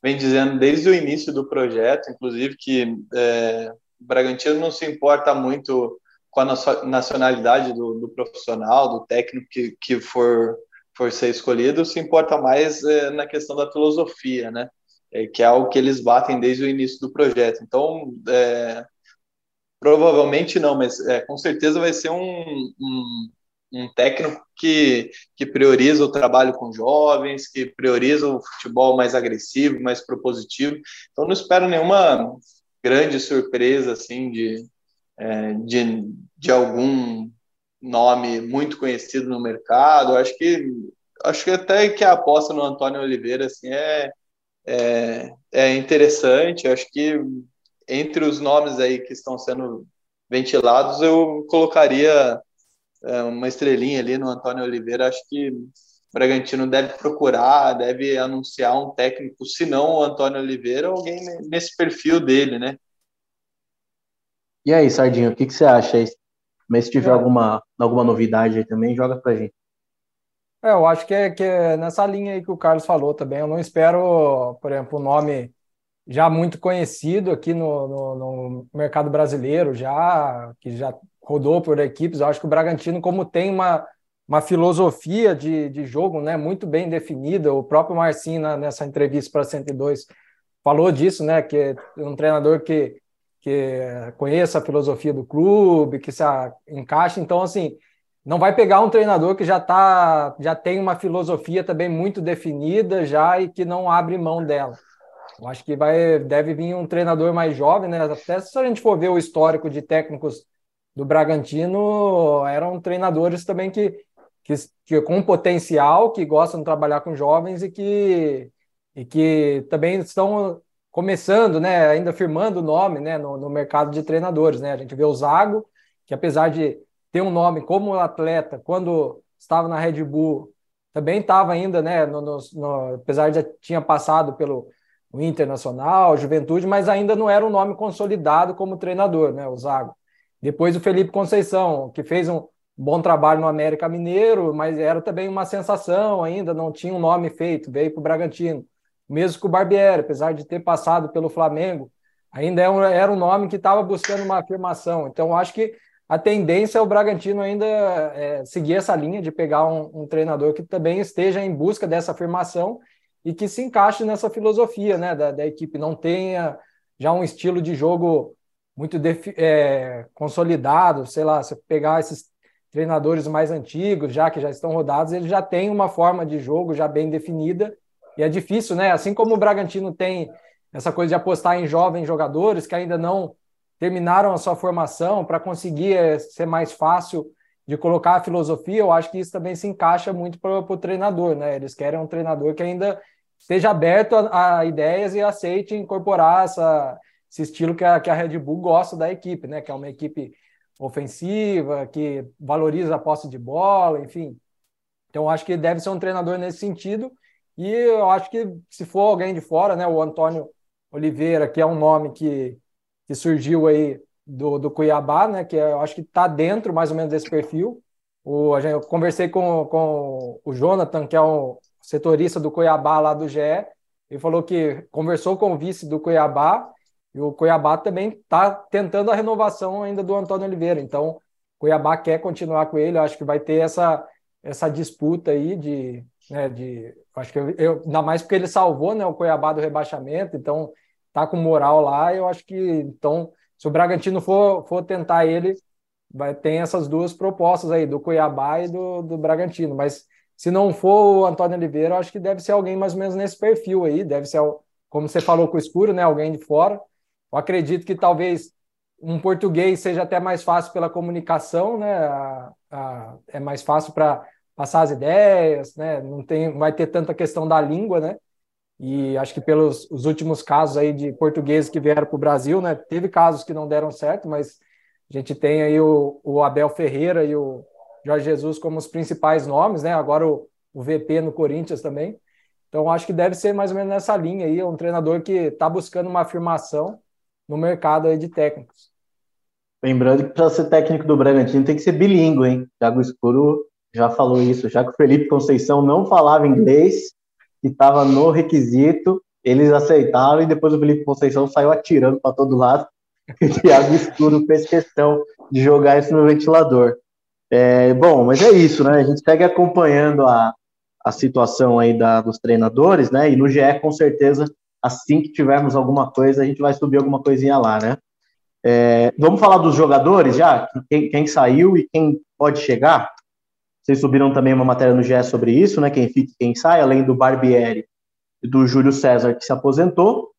vem dizendo desde o início do projeto, inclusive que é, o Bragantino não se importa muito com a nacionalidade do, do profissional, do técnico que, que for, for ser escolhido, se importa mais é, na questão da filosofia, né? É, que é algo que eles batem desde o início do projeto. Então, é, provavelmente não, mas é, com certeza vai ser um, um, um, técnico que, que prioriza o trabalho com jovens, que prioriza o futebol mais agressivo, mais propositivo. Então, não espero nenhuma grande surpresa assim de, é, de, de algum nome muito conhecido no mercado. Acho que acho que até que a aposta no Antônio Oliveira assim é é, é interessante. Acho que entre os nomes aí que estão sendo ventilados, eu colocaria é, uma estrelinha ali no Antônio Oliveira. Acho que Bragantino deve procurar, deve anunciar um técnico, se não o Antônio Oliveira, alguém nesse perfil dele, né? E aí, Sardinho, o que, que você acha aí? Mas se tiver é. alguma, alguma novidade aí também, joga pra gente. É, eu acho que é, que é nessa linha aí que o Carlos falou também. Eu não espero, por exemplo, um nome já muito conhecido aqui no, no, no mercado brasileiro, já que já rodou por equipes. Eu acho que o Bragantino, como tem uma, uma filosofia de, de jogo né, muito bem definida, o próprio Marcinho, na, nessa entrevista para 102, falou disso, né, que é um treinador que, que conheça a filosofia do clube, que se encaixa. Então, assim, não vai pegar um treinador que já tá, já tem uma filosofia também muito definida já e que não abre mão dela. Eu acho que vai, deve vir um treinador mais jovem, né? Até se a gente for ver o histórico de técnicos do Bragantino, eram treinadores também que, que, que com potencial, que gostam de trabalhar com jovens e que, e que também estão começando, né? Ainda firmando o nome, né? No, no mercado de treinadores, né? A gente vê o Zago, que apesar de ter um nome como atleta, quando estava na Red Bull, também estava ainda, né, no, no, no, apesar de já tinha passado pelo Internacional, Juventude, mas ainda não era um nome consolidado como treinador, né, o Zago. Depois o Felipe Conceição, que fez um bom trabalho no América Mineiro, mas era também uma sensação ainda, não tinha um nome feito, veio para o Bragantino. Mesmo com o Barbieri, apesar de ter passado pelo Flamengo, ainda era é era um nome que estava buscando uma afirmação. Então, acho que a tendência é o Bragantino ainda é, seguir essa linha de pegar um, um, treinador que também esteja em busca dessa afirmação e que se encaixe nessa filosofia né, da, da equipe, não tenha já um estilo de jogo muito é, consolidado, sei lá, se pegar esses treinadores mais antigos, já que já estão rodados, eles já têm uma forma de jogo já bem definida e é difícil, né? Assim como o Bragantino tem essa coisa de apostar em jovens jogadores que ainda não terminaram a sua formação para conseguir eh, ser mais fácil de colocar a filosofia, eu acho que isso também se encaixa muito para o treinador, né? Eles querem um treinador que ainda esteja aberto a, a ideias e aceite incorporar essa, esse estilo que a, que a Red Bull gosta da equipe, né? Que é uma equipe ofensiva, que valoriza a posse de bola, enfim. Então, acho que deve ser um treinador nesse sentido. E eu acho que se for alguém de fora, né? O Antônio Oliveira, que é um nome que que surgiu aí do, do Cuiabá, né? Que eu acho que está dentro mais ou menos desse perfil. O, eu conversei com, com o Jonathan, que é um setorista do Cuiabá lá do GE, ele falou que conversou com o vice do Cuiabá e o Cuiabá também está tentando a renovação ainda do Antônio Oliveira. Então, Cuiabá quer continuar com ele. Eu acho que vai ter essa, essa disputa aí de, né, de acho que eu, eu, ainda mais porque ele salvou, né, o Cuiabá do rebaixamento. Então, tá com moral lá. Eu acho que então, se o Bragantino for, for tentar ele, vai ter essas duas propostas aí, do Cuiabá e do, do Bragantino. Mas se não for o Antônio Oliveira, eu acho que deve ser alguém mais ou menos nesse perfil aí, deve ser, como você falou com o escuro, né? Alguém de fora. Eu acredito que talvez um português seja até mais fácil pela comunicação, né? A, ah, é mais fácil para passar as ideias, né? Não tem, vai ter tanta questão da língua, né? E acho que pelos os últimos casos aí de portugueses que vieram para o Brasil, né? Teve casos que não deram certo, mas a gente tem aí o, o Abel Ferreira e o Jorge Jesus como os principais nomes, né? Agora o, o VP no Corinthians também. Então acho que deve ser mais ou menos nessa linha aí, um treinador que está buscando uma afirmação no mercado de técnicos. Lembrando que para ser técnico do Bragantino tem que ser bilíngue, hein? Thiago Escuro já falou isso, já que o Felipe Conceição não falava inglês, e estava no requisito, eles aceitaram e depois o Felipe Conceição saiu atirando para todo lado. E o Thiago Escuro fez questão de jogar isso no ventilador. É, bom, mas é isso, né? A gente segue acompanhando a, a situação aí da, dos treinadores, né? E no GE, com certeza, assim que tivermos alguma coisa, a gente vai subir alguma coisinha lá, né? É, vamos falar dos jogadores já? Quem, quem, saiu e quem pode chegar? Vocês subiram também uma matéria no GE sobre isso, né? Quem fica e quem sai, além do Barbieri e do Júlio César, que se aposentou.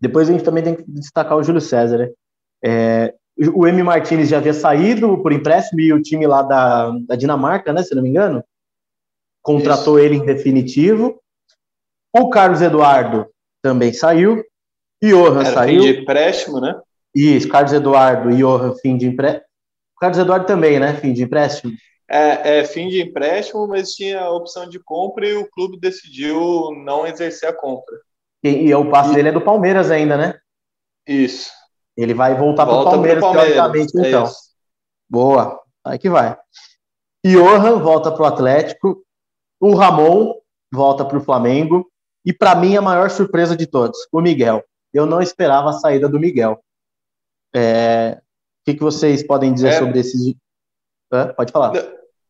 Depois a gente também tem que destacar o Júlio César, né? É, o M. Martinez já havia saído por empréstimo e o time lá da, da Dinamarca, né? Se não me engano, contratou isso. ele em definitivo. O Carlos Eduardo também saiu. Johan Era saiu. Fim de empréstimo, né? Isso, Carlos Eduardo e Johan, fim de empréstimo. Carlos Eduardo também, né? Fim de empréstimo. É, é, fim de empréstimo, mas tinha a opção de compra e o clube decidiu não exercer a compra. E, e o passe e... dele é do Palmeiras ainda, né? Isso. Ele vai voltar para o Palmeiras, Palmeiras, teoricamente, é então. Isso. Boa, aí que vai. Johan volta para o Atlético, o Ramon volta para o Flamengo, e para mim a maior surpresa de todos, o Miguel. Eu não esperava a saída do Miguel. É... O que, que vocês podem dizer é... sobre esses Pode falar.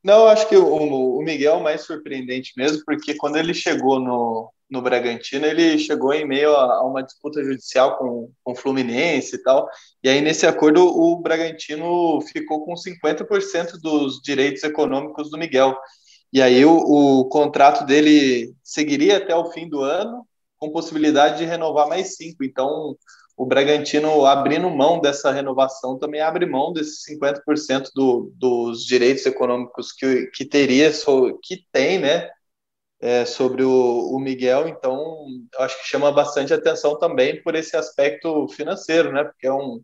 Não, acho que o, o Miguel é mais surpreendente mesmo, porque quando ele chegou no, no Bragantino, ele chegou em meio a, a uma disputa judicial com, com o Fluminense e tal. E aí, nesse acordo, o Bragantino ficou com 50% dos direitos econômicos do Miguel. E aí, o, o contrato dele seguiria até o fim do ano, com possibilidade de renovar mais cinco. Então, o Bragantino abrindo mão dessa renovação também abre mão desses 50% do, dos direitos econômicos que, que teria, que tem, né, é, sobre o, o, Miguel, então acho que chama bastante atenção também por esse aspecto financeiro, né, porque é um,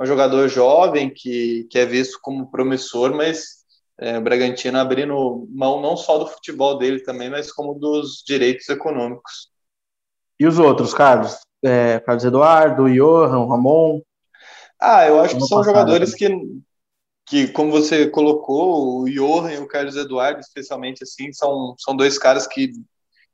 um jogador jovem que, que é visto como promissor, mas é, o Bragantino abrindo mão não só do futebol dele também, mas como dos direitos econômicos. E os outros, Carlos? é, Carlos Eduardo, Johan, Ramon? Ah, eu acho que são jogadores que, que, como você colocou, o Johan e o Carlos Eduardo, especialmente assim, são, são dois caras que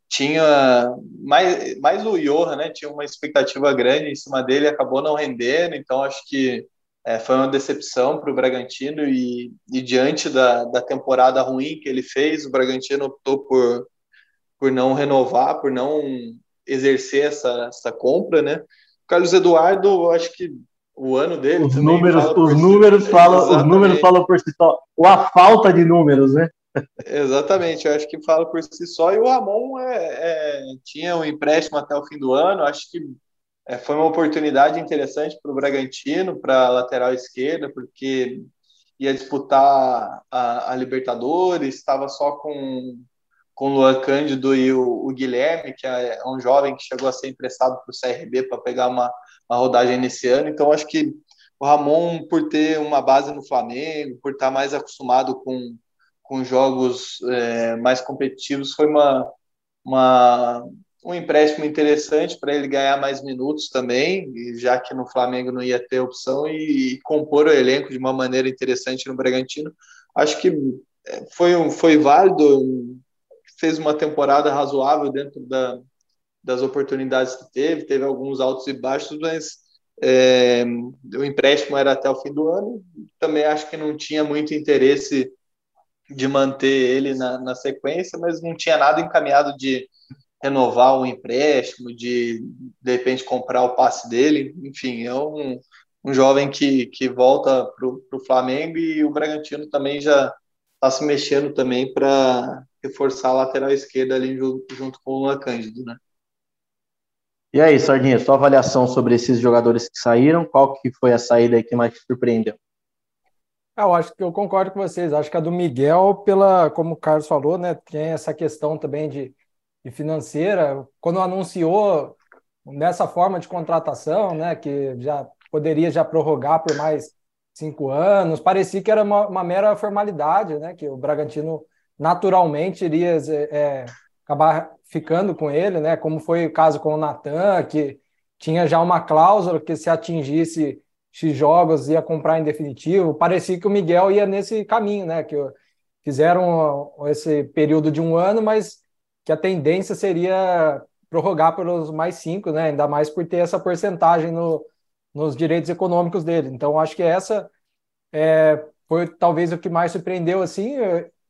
tinha mais, mais o Johan, né? Tinha uma expectativa grande em cima dele, acabou não rendendo, então acho que é, foi uma decepção para o Bragantino e, e diante da, da temporada ruim que ele fez, o Bragantino optou por, por não renovar, por não exercer essa, essa compra, né? O Carlos Eduardo, acho que o ano dele os números os números si. falam os números falam por si só ou a falta de números né exatamente eu acho que fala por si só e o Ramon é, é, tinha um empréstimo até o fim do ano acho que é, foi uma oportunidade interessante para o Bragantino para a lateral esquerda porque ia disputar a, a Libertadores estava só com com o Luan Cândido e o, o, Guilherme, que é um jovem que chegou a ser emprestado para o CRB para pegar uma, uma rodagem nesse ano. Então, acho que o Ramon, por ter uma base no Flamengo, por estar mais acostumado com, com jogos é, mais competitivos, foi uma, uma, um empréstimo interessante para ele ganhar mais minutos também, já que no Flamengo não ia ter opção, e, e compor o elenco de uma maneira interessante no Bragantino. Acho que é, foi, um, foi válido fez uma temporada razoável dentro da, das oportunidades que teve, teve alguns altos e baixos, mas é, o empréstimo era até o fim do ano. Também acho que não tinha muito interesse de manter ele na, na sequência, mas não tinha nada encaminhado de renovar o empréstimo, de de repente comprar o passe dele. Enfim, é um, um jovem que, que volta para o Flamengo e o Bragantino também já está se mexendo também para reforçar a lateral esquerda ali junto, junto com o Luan Cândido, né? E aí, Sardinha, sua avaliação sobre esses jogadores que saíram, qual que foi a saída que mais te surpreendeu? É, eu acho que eu concordo com vocês. Acho que a do Miguel, pela, como o Carlos falou, né, tem essa questão também de, de financeira. Quando anunciou nessa forma de contratação, né, que já poderia já prorrogar por mais cinco anos, parecia que era uma, uma mera formalidade, né, que o Bragantino naturalmente iria é, acabar ficando com ele, né, como foi o caso com o Natan, que tinha já uma cláusula que se atingisse X jogos ia comprar em definitivo. Parecia que o Miguel ia nesse caminho, né? Que fizeram esse período de um ano, mas que a tendência seria prorrogar pelos mais cinco, né? Ainda mais por ter essa porcentagem no, nos direitos econômicos dele. Então, acho que essa é, foi talvez o que mais surpreendeu, assim,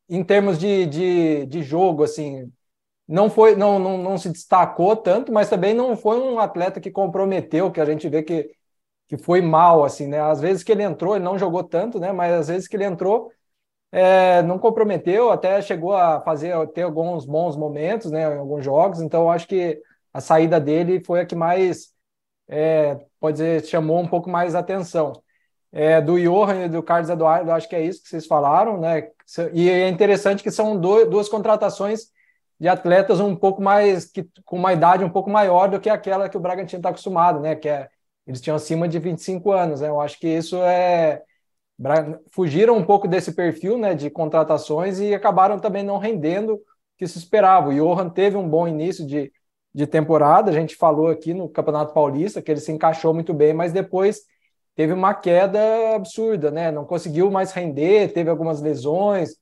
em termos de, de, de jogo, assim. Não foi, não, não, não se destacou tanto, mas também não foi um atleta que comprometeu, que a gente vê que que foi mal, assim, né? Às vezes que ele entrou, ele não jogou tanto, né? Mas às vezes que ele entrou, é, não comprometeu, até chegou a fazer ter alguns bons momentos, né? Em alguns jogos. Então, acho que a saída dele foi a que mais, é, pode dizer, chamou um pouco mais atenção. É, do Johan e do Carlos Eduardo, acho que é isso que vocês falaram, né? E é interessante que são duas contratações de atletas um pouco mais que, com uma idade um pouco maior do que aquela que o Bragantino está acostumado, né? Que é eles tinham acima de 25 anos, né? Eu acho que isso é fugiram um pouco desse perfil, né, de contratações e acabaram também não rendendo o que se esperava. O Johan teve um bom início de, de temporada, a gente falou aqui no Campeonato Paulista que ele se encaixou muito bem, mas depois teve uma queda absurda, né? Não conseguiu mais render, teve algumas lesões,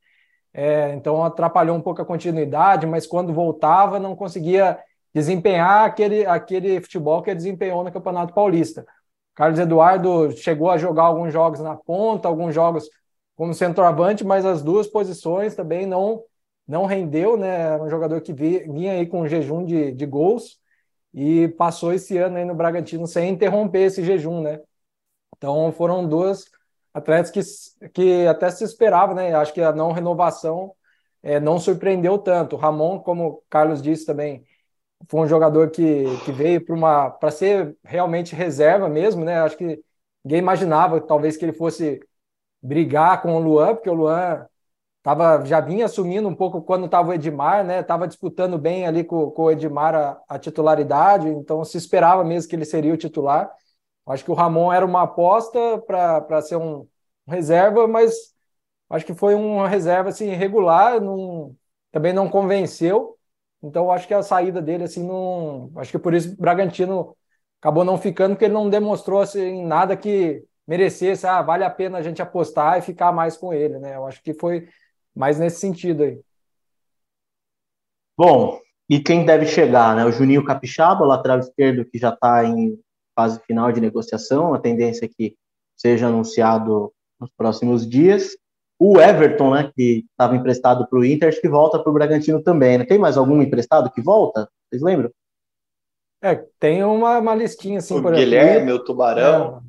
é, então atrapalhou um pouco a continuidade, mas quando voltava não conseguia desempenhar aquele, aquele futebol que ele desempenhou no Campeonato Paulista. Carlos Eduardo chegou a jogar alguns jogos na ponta, alguns jogos como centroavante, mas as duas posições também não não rendeu, né? Era um jogador que vinha aí com um jejum de, de gols e passou esse ano aí no Bragantino sem interromper esse jejum, né? Então foram duas atletas que, que até se esperava, né? Acho que a não renovação é, não surpreendeu tanto. O Ramon, como o Carlos disse também, foi um jogador que, que veio para uma para ser realmente reserva mesmo, né? Acho que ninguém imaginava talvez que ele fosse brigar com o Luan, porque o Luan tava, já vinha assumindo um pouco quando estava o Edmar, né? Tava disputando bem ali com, com o Edmar a, a, titularidade, então se esperava mesmo que ele seria o titular. Acho que o Ramon era uma aposta para ser um reserva, mas acho que foi uma reserva assim regular, não, também não convenceu. Então, acho que a saída dele, assim, não. Acho que por isso o Bragantino acabou não ficando, porque ele não demonstrou assim, nada que merecesse, ah, vale a pena a gente apostar e ficar mais com ele, né? Eu acho que foi mais nesse sentido aí. Bom, e quem deve chegar, né? O Juninho Capixaba, lateral esquerdo, que já está em fase final de negociação, a tendência é que seja anunciado nos próximos dias. O Everton, né, que estava emprestado para o Inter, acho que volta para o Bragantino também. Né? Tem mais algum emprestado que volta? Vocês lembram? É, tem uma, uma listinha assim. O por Guilherme, aqui. o Tubarão.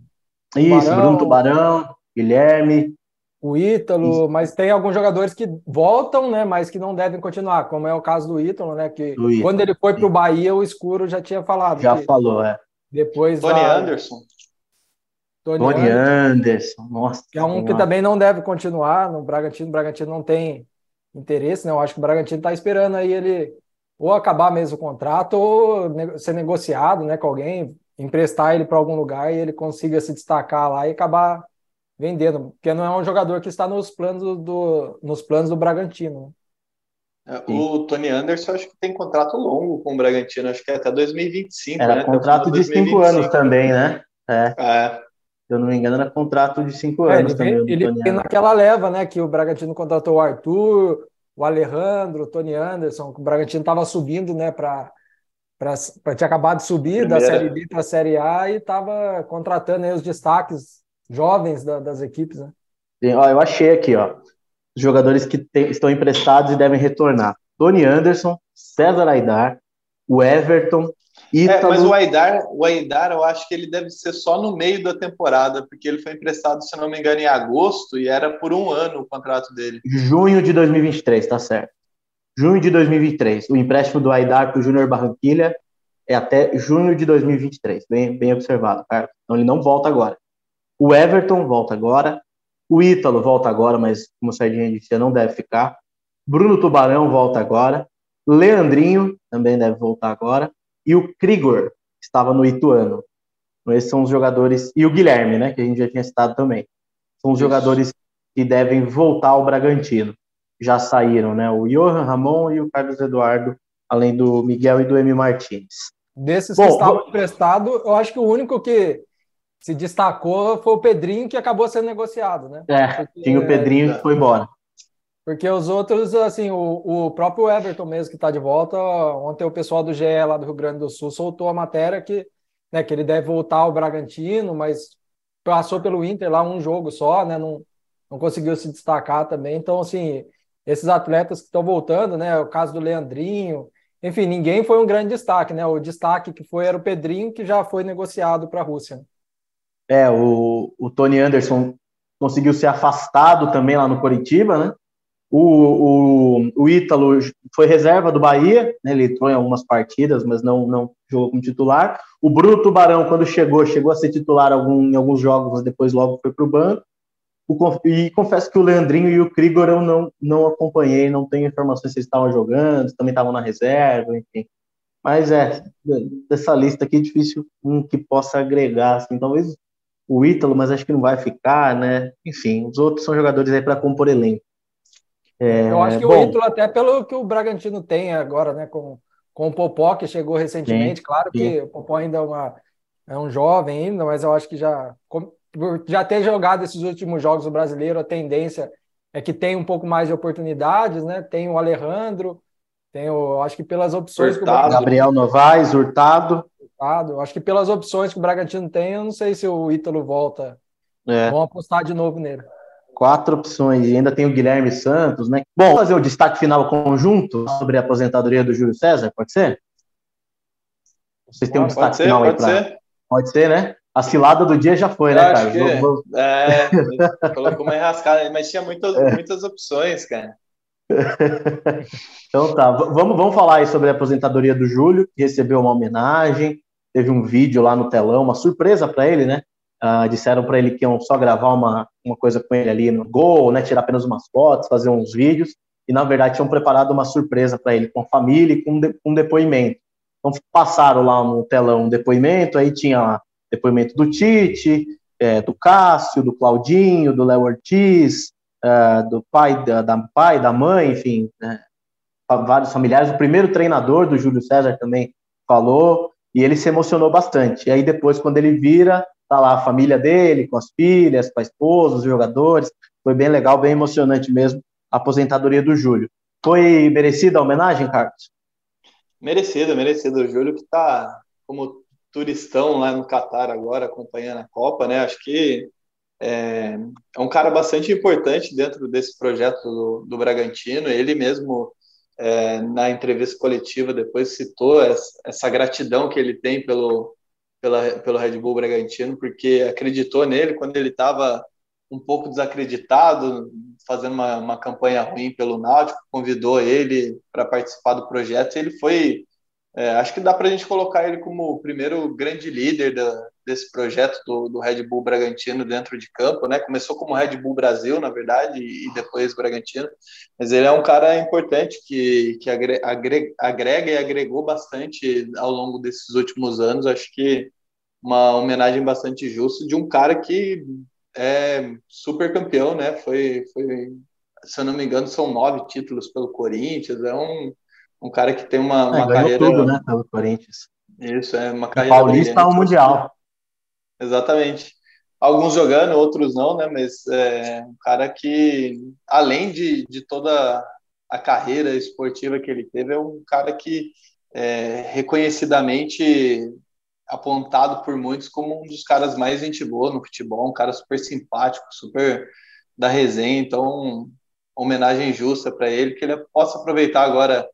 É, Isso, Tubarão, Bruno Tubarão, Guilherme. O Ítalo, Isso. mas tem alguns jogadores que voltam, né, mas que não devem continuar, como é o caso do Ítalo, né, que quando ele foi para o Bahia, o Escuro já tinha falado. Já falou, é. Depois Tony da... Anderson. Tony, Tony Anderson, nossa. Que é um que também não deve continuar no Bragantino. O Bragantino não tem interesse, né? Eu acho que o Bragantino está esperando aí ele ou acabar mesmo o contrato ou ser negociado, né, com alguém, emprestar ele para algum lugar e ele consiga se destacar lá e acabar vendendo, porque não é um jogador que está nos planos do, nos planos do Bragantino. É, o Tony Anderson acho que tem contrato longo com o Bragantino, acho que é até 2025. Era né? contrato de cinco anos também, né? É. é eu não me engano, era contrato de cinco é, anos ele, também. Ele, ele naquela leva, né, que o Bragantino contratou o Arthur, o Alejandro, o Tony Anderson, o Bragantino estava subindo, né, para tinha acabado de subir Primeira. da Série B para a Série A e estava contratando aí os destaques jovens da, das equipes, né? Sim, ó, eu achei aqui, ó, os jogadores que tem, estão emprestados e devem retornar. Tony Anderson, César Aidar, o Everton, Ítalo... É, mas o Aidar, o Aidar, eu acho que ele deve ser só no meio da temporada, porque ele foi emprestado, se não me engano, em agosto e era por um ano o contrato dele. Junho de 2023, tá certo. Junho de 2023. O empréstimo do Aidar para o Júnior Barranquilha é até junho de 2023. Bem, bem observado, Carlos. Então ele não volta agora. O Everton volta agora. O Ítalo volta agora, mas como o Sardinha disse, não deve ficar. Bruno Tubarão volta agora. Leandrinho também deve voltar agora. E o Krigor, que estava no Ituano. Esses são os jogadores. E o Guilherme, né? Que a gente já tinha citado também. São os Isso. jogadores que devem voltar ao Bragantino. Já saíram, né? O Johan Ramon e o Carlos Eduardo, além do Miguel e do Emi Martins. Desses Bom, que estavam emprestados, eu acho que o único que se destacou foi o Pedrinho, que acabou sendo negociado, né? É, Porque, tinha o Pedrinho que foi embora. Porque os outros, assim, o, o próprio Everton mesmo que está de volta, ontem o pessoal do GE lá do Rio Grande do Sul soltou a matéria que, né, que ele deve voltar ao Bragantino, mas passou pelo Inter lá um jogo só, né? Não, não conseguiu se destacar também. Então, assim, esses atletas que estão voltando, né? O caso do Leandrinho, enfim, ninguém foi um grande destaque, né? O destaque que foi era o Pedrinho, que já foi negociado para a Rússia. É, o, o Tony Anderson conseguiu ser afastado também lá no Coritiba, né? O, o, o Ítalo foi reserva do Bahia, né? ele entrou em algumas partidas, mas não, não jogou como titular. O Bruno Tubarão, quando chegou, chegou a ser titular algum, em alguns jogos, mas depois logo foi para o banco. E confesso que o Leandrinho e o Krigor eu não, não acompanhei, não tenho informações se eles estavam jogando, se também estavam na reserva, enfim. Mas é, dessa lista aqui, difícil um que possa agregar, assim, talvez o Ítalo, mas acho que não vai ficar, né? Enfim, os outros são jogadores aí para compor elenco. É, eu acho que bom, o Ítalo, até pelo que o Bragantino tem agora, né, com, com o Popó, que chegou recentemente, sim, claro sim. que o Popó ainda é, uma, é um jovem ainda, mas eu acho que já por já ter jogado esses últimos jogos do brasileiro, a tendência é que tem um pouco mais de oportunidades, né? Tem o Alejandro, tem o, acho que pelas opções Hurtado, que o Gabriel Novaes, Hurtado. Hurtado. Acho que pelas opções que o Bragantino tem, eu não sei se o Ítalo volta. É. Vão apostar de novo nele. Quatro opções. E ainda tem o Guilherme Santos, né? Bom, vamos fazer o destaque final conjunto sobre a aposentadoria do Júlio César, pode ser? Vocês têm um destaque ser, final aí para. Pode ser, né? A cilada do dia já foi, eu né, cara? Que, é, colocou uma enrascada, mas tinha muitas, é. muitas opções, cara. então tá, vamos, vamos falar aí sobre a aposentadoria do Júlio, que recebeu uma homenagem, teve um vídeo lá no telão, uma surpresa para ele, né? Uh, disseram para ele que iam só gravar uma, uma coisa com ele ali no gol, né? Tirar apenas umas fotos, fazer uns vídeos, e na verdade tinham preparado uma surpresa para ele com a família e com um depoimento. Então passaram lá no telão um depoimento, aí tinha depoimento do Tite, é, do Cássio, do Claudinho, do Léo Ortiz, é, do pai da, da, pai, da mãe, enfim, né, vários familiares. O primeiro treinador do Júlio César também falou e ele se emocionou bastante. E aí depois, quando ele vira, tá lá a família dele, com as filhas, com a esposa, os jogadores. Foi bem legal, bem emocionante mesmo a aposentadoria do Júlio. Foi merecida a homenagem, Carlos? Merecida, merecida. O Júlio que tá, como turistão lá no Catar agora, acompanhando a Copa, né? Acho que é, é um cara bastante importante dentro desse projeto do, do Bragantino. Ele mesmo, é, na entrevista coletiva, depois citou essa, essa, gratidão que ele tem pelo, pela, pelo Red Bull Bragantino, porque acreditou nele quando ele estava um pouco desacreditado, fazendo uma, uma campanha ruim pelo Náutico, convidou ele para participar do projeto ele foi é, acho que dá para a gente colocar ele como o primeiro grande líder da, desse projeto do, do, Red Bull Bragantino dentro de campo, né? Começou como Red Bull Brasil, na verdade, e, e depois Bragantino. Mas ele é um cara importante que, que agrega, agrega e agregou bastante ao longo desses últimos anos. Acho que uma homenagem bastante justa de um cara que é super campeão, né? Foi, foi, se eu não me engano, são nove títulos pelo Corinthians. É um um cara que tem uma, é, uma carreira. tudo, né, pelo Corinthians. Isso, é uma carreira. Paulista ao Mundial. Exatamente. Alguns jogando, outros não, né? Mas é um cara que, além de, de toda a carreira esportiva que ele teve, é um cara que é reconhecidamente apontado por muitos como um dos caras mais gente boa no futebol, um cara super simpático, super da resenha. Então, homenagem justa para ele, que ele possa aproveitar agora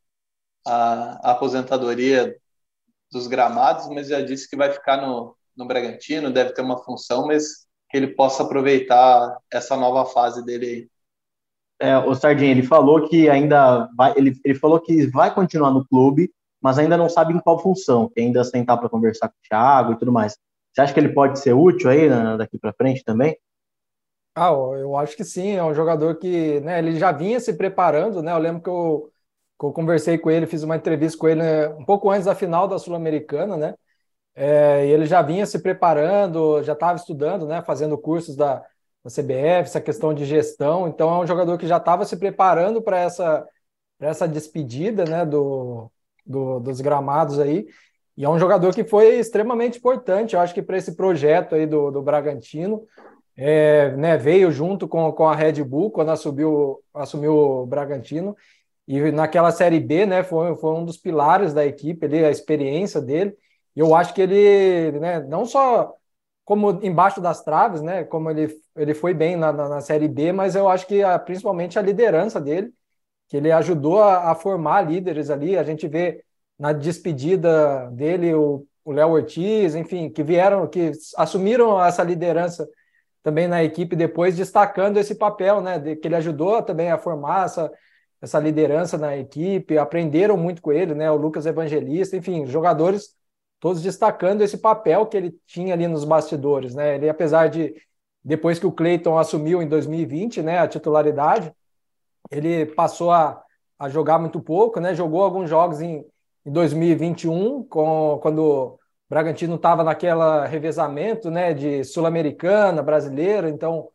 a, a aposentadoria dos gramados, mas já disse que vai ficar no, no Bragantino, deve ter uma função, mas que ele possa aproveitar essa nova fase dele aí. É, o Sardinha, ele falou que ainda vai, ele, ele falou que vai continuar no clube, mas ainda não sabe em qual função, que ainda sentar para conversar com o Thiago e tudo mais. Você acha que ele pode ser útil aí né, daqui para frente também? Ah, eu acho que sim, é um jogador que né, ele já vinha se preparando, né? Eu lembro que eu, que eu conversei com ele, fiz uma entrevista com ele né, um pouco antes da final da Sul-Americana, né? É, e ele já vinha se preparando, já estava estudando, né? Fazendo cursos da, da CBF, essa questão de gestão. Então é um jogador que já estava se preparando para essa, essa despedida, né? Do, do, dos gramados aí. E é um jogador que foi extremamente importante, eu acho que para esse projeto aí do, do Bragantino é, né, veio junto com, com a Red Bull quando assumiu, assumiu o Bragantino. E naquela Série B, né, foi, foi um dos pilares da equipe, ali, a experiência dele. Eu acho que ele, né, não só como embaixo das traves, né, como ele, ele foi bem na, na, na Série B, mas eu acho que a, principalmente a liderança dele, que ele ajudou a, a, formar líderes ali. A gente vê na despedida dele o Léo Ortiz, enfim, que vieram, que assumiram essa liderança também na equipe depois, destacando esse papel, né? De, que ele ajudou também a formar essa, essa liderança na equipe, aprenderam muito com ele, né? O Lucas Evangelista, enfim, jogadores todos destacando esse papel que ele tinha ali nos bastidores, né? Ele, apesar de, depois que o Cleiton assumiu em 2020, né, a titularidade, ele passou a, a jogar muito pouco, né? Jogou alguns jogos em, em 2021, com, quando Bragantino estava naquela revezamento né, de sul-americana, brasileira, então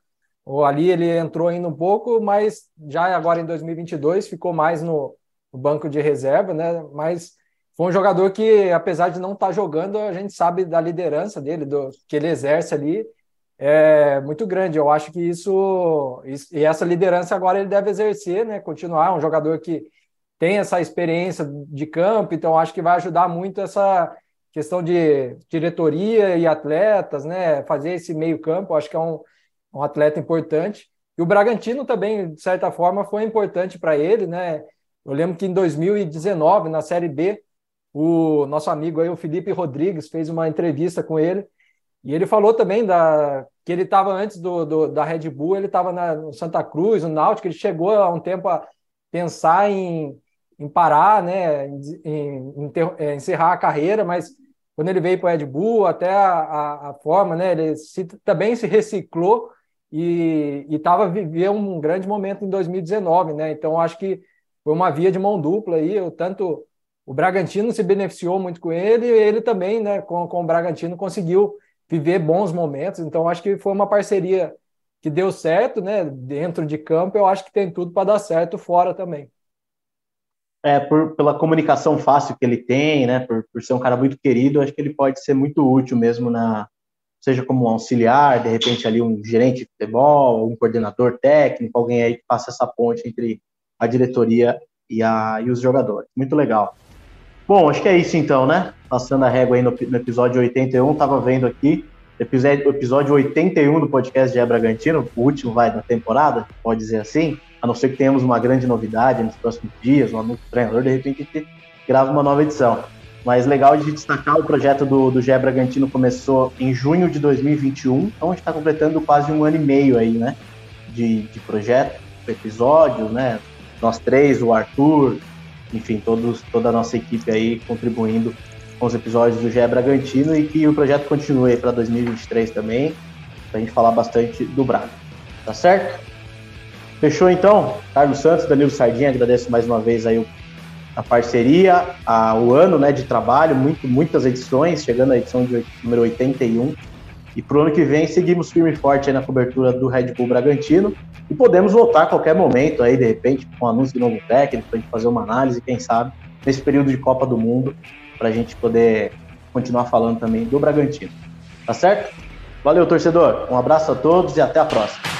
ali ele entrou ainda um pouco, mas já agora em 2022 ficou mais no, no banco de reserva, né? Mas foi um jogador que, apesar de não estar tá jogando, a gente sabe da liderança dele, do que ele exerce ali, é muito grande. Eu acho que isso, isso e essa liderança agora ele deve exercer, né? Continuar um jogador que tem essa experiência de campo, então acho que vai ajudar muito essa questão de diretoria e atletas, né? Fazer esse meio campo, acho que é um, um atleta importante. E o Bragantino também, de certa forma, foi importante para ele, né? Eu lembro que em 2019, na Série B, o nosso amigo aí, o Felipe Rodrigues, fez uma entrevista com ele e ele falou também da, que ele estava antes do, do, da Red Bull, ele estava no Santa Cruz, no Náutico, ele chegou há um tempo a pensar em, em parar, né, em, em, é, encerrar a carreira, mas quando ele veio para o Red Bull, até a, a, a, forma, né? Ele se, também se reciclou e estava vivendo um grande momento em 2019, né? Então acho que foi uma via de mão dupla aí, eu, tanto o Bragantino se beneficiou muito com ele e ele também, né, com, com o Bragantino conseguiu viver bons momentos. Então acho que foi uma parceria que deu certo, né, dentro de campo. Eu acho que tem tudo para dar certo fora também é, por, pela comunicação fácil que ele tem, né, por, por ser um cara muito querido, acho que ele pode ser muito útil mesmo na, seja como um auxiliar, de repente ali um gerente de futebol, um coordenador técnico, alguém aí que faça essa ponte entre a diretoria e, a, e os jogadores. Muito legal. Bom, acho que é isso então, né? Passando a régua aí no, no episódio 81, tava vendo aqui, episódio, episódio 81 do podcast de Bragantino, o último vai da temporada, pode dizer assim a não ser que tenhamos uma grande novidade nos próximos dias, um do treinador, de repente a gente grava uma nova edição. Mas legal de destacar, o projeto do, do Gé Bragantino começou em junho de 2021, então a gente está completando quase um ano e meio aí, né, de, de projeto, episódios, né, nós três, o Arthur, enfim, todos, toda a nossa equipe aí contribuindo com os episódios do Gé Bragantino e que o projeto continue para 2023 também, para a gente falar bastante do Braga. Tá certo? Fechou então? Carlos Santos, Danilo Sardinha, agradeço mais uma vez aí a parceria, a, o ano né, de trabalho, muito, muitas edições, chegando à edição de número 81. E para o ano que vem seguimos firme e forte na cobertura do Red Bull Bragantino e podemos voltar a qualquer momento aí, de repente, com um anúncio de novo técnico, para a gente fazer uma análise, quem sabe, nesse período de Copa do Mundo, para a gente poder continuar falando também do Bragantino. Tá certo? Valeu, torcedor. Um abraço a todos e até a próxima.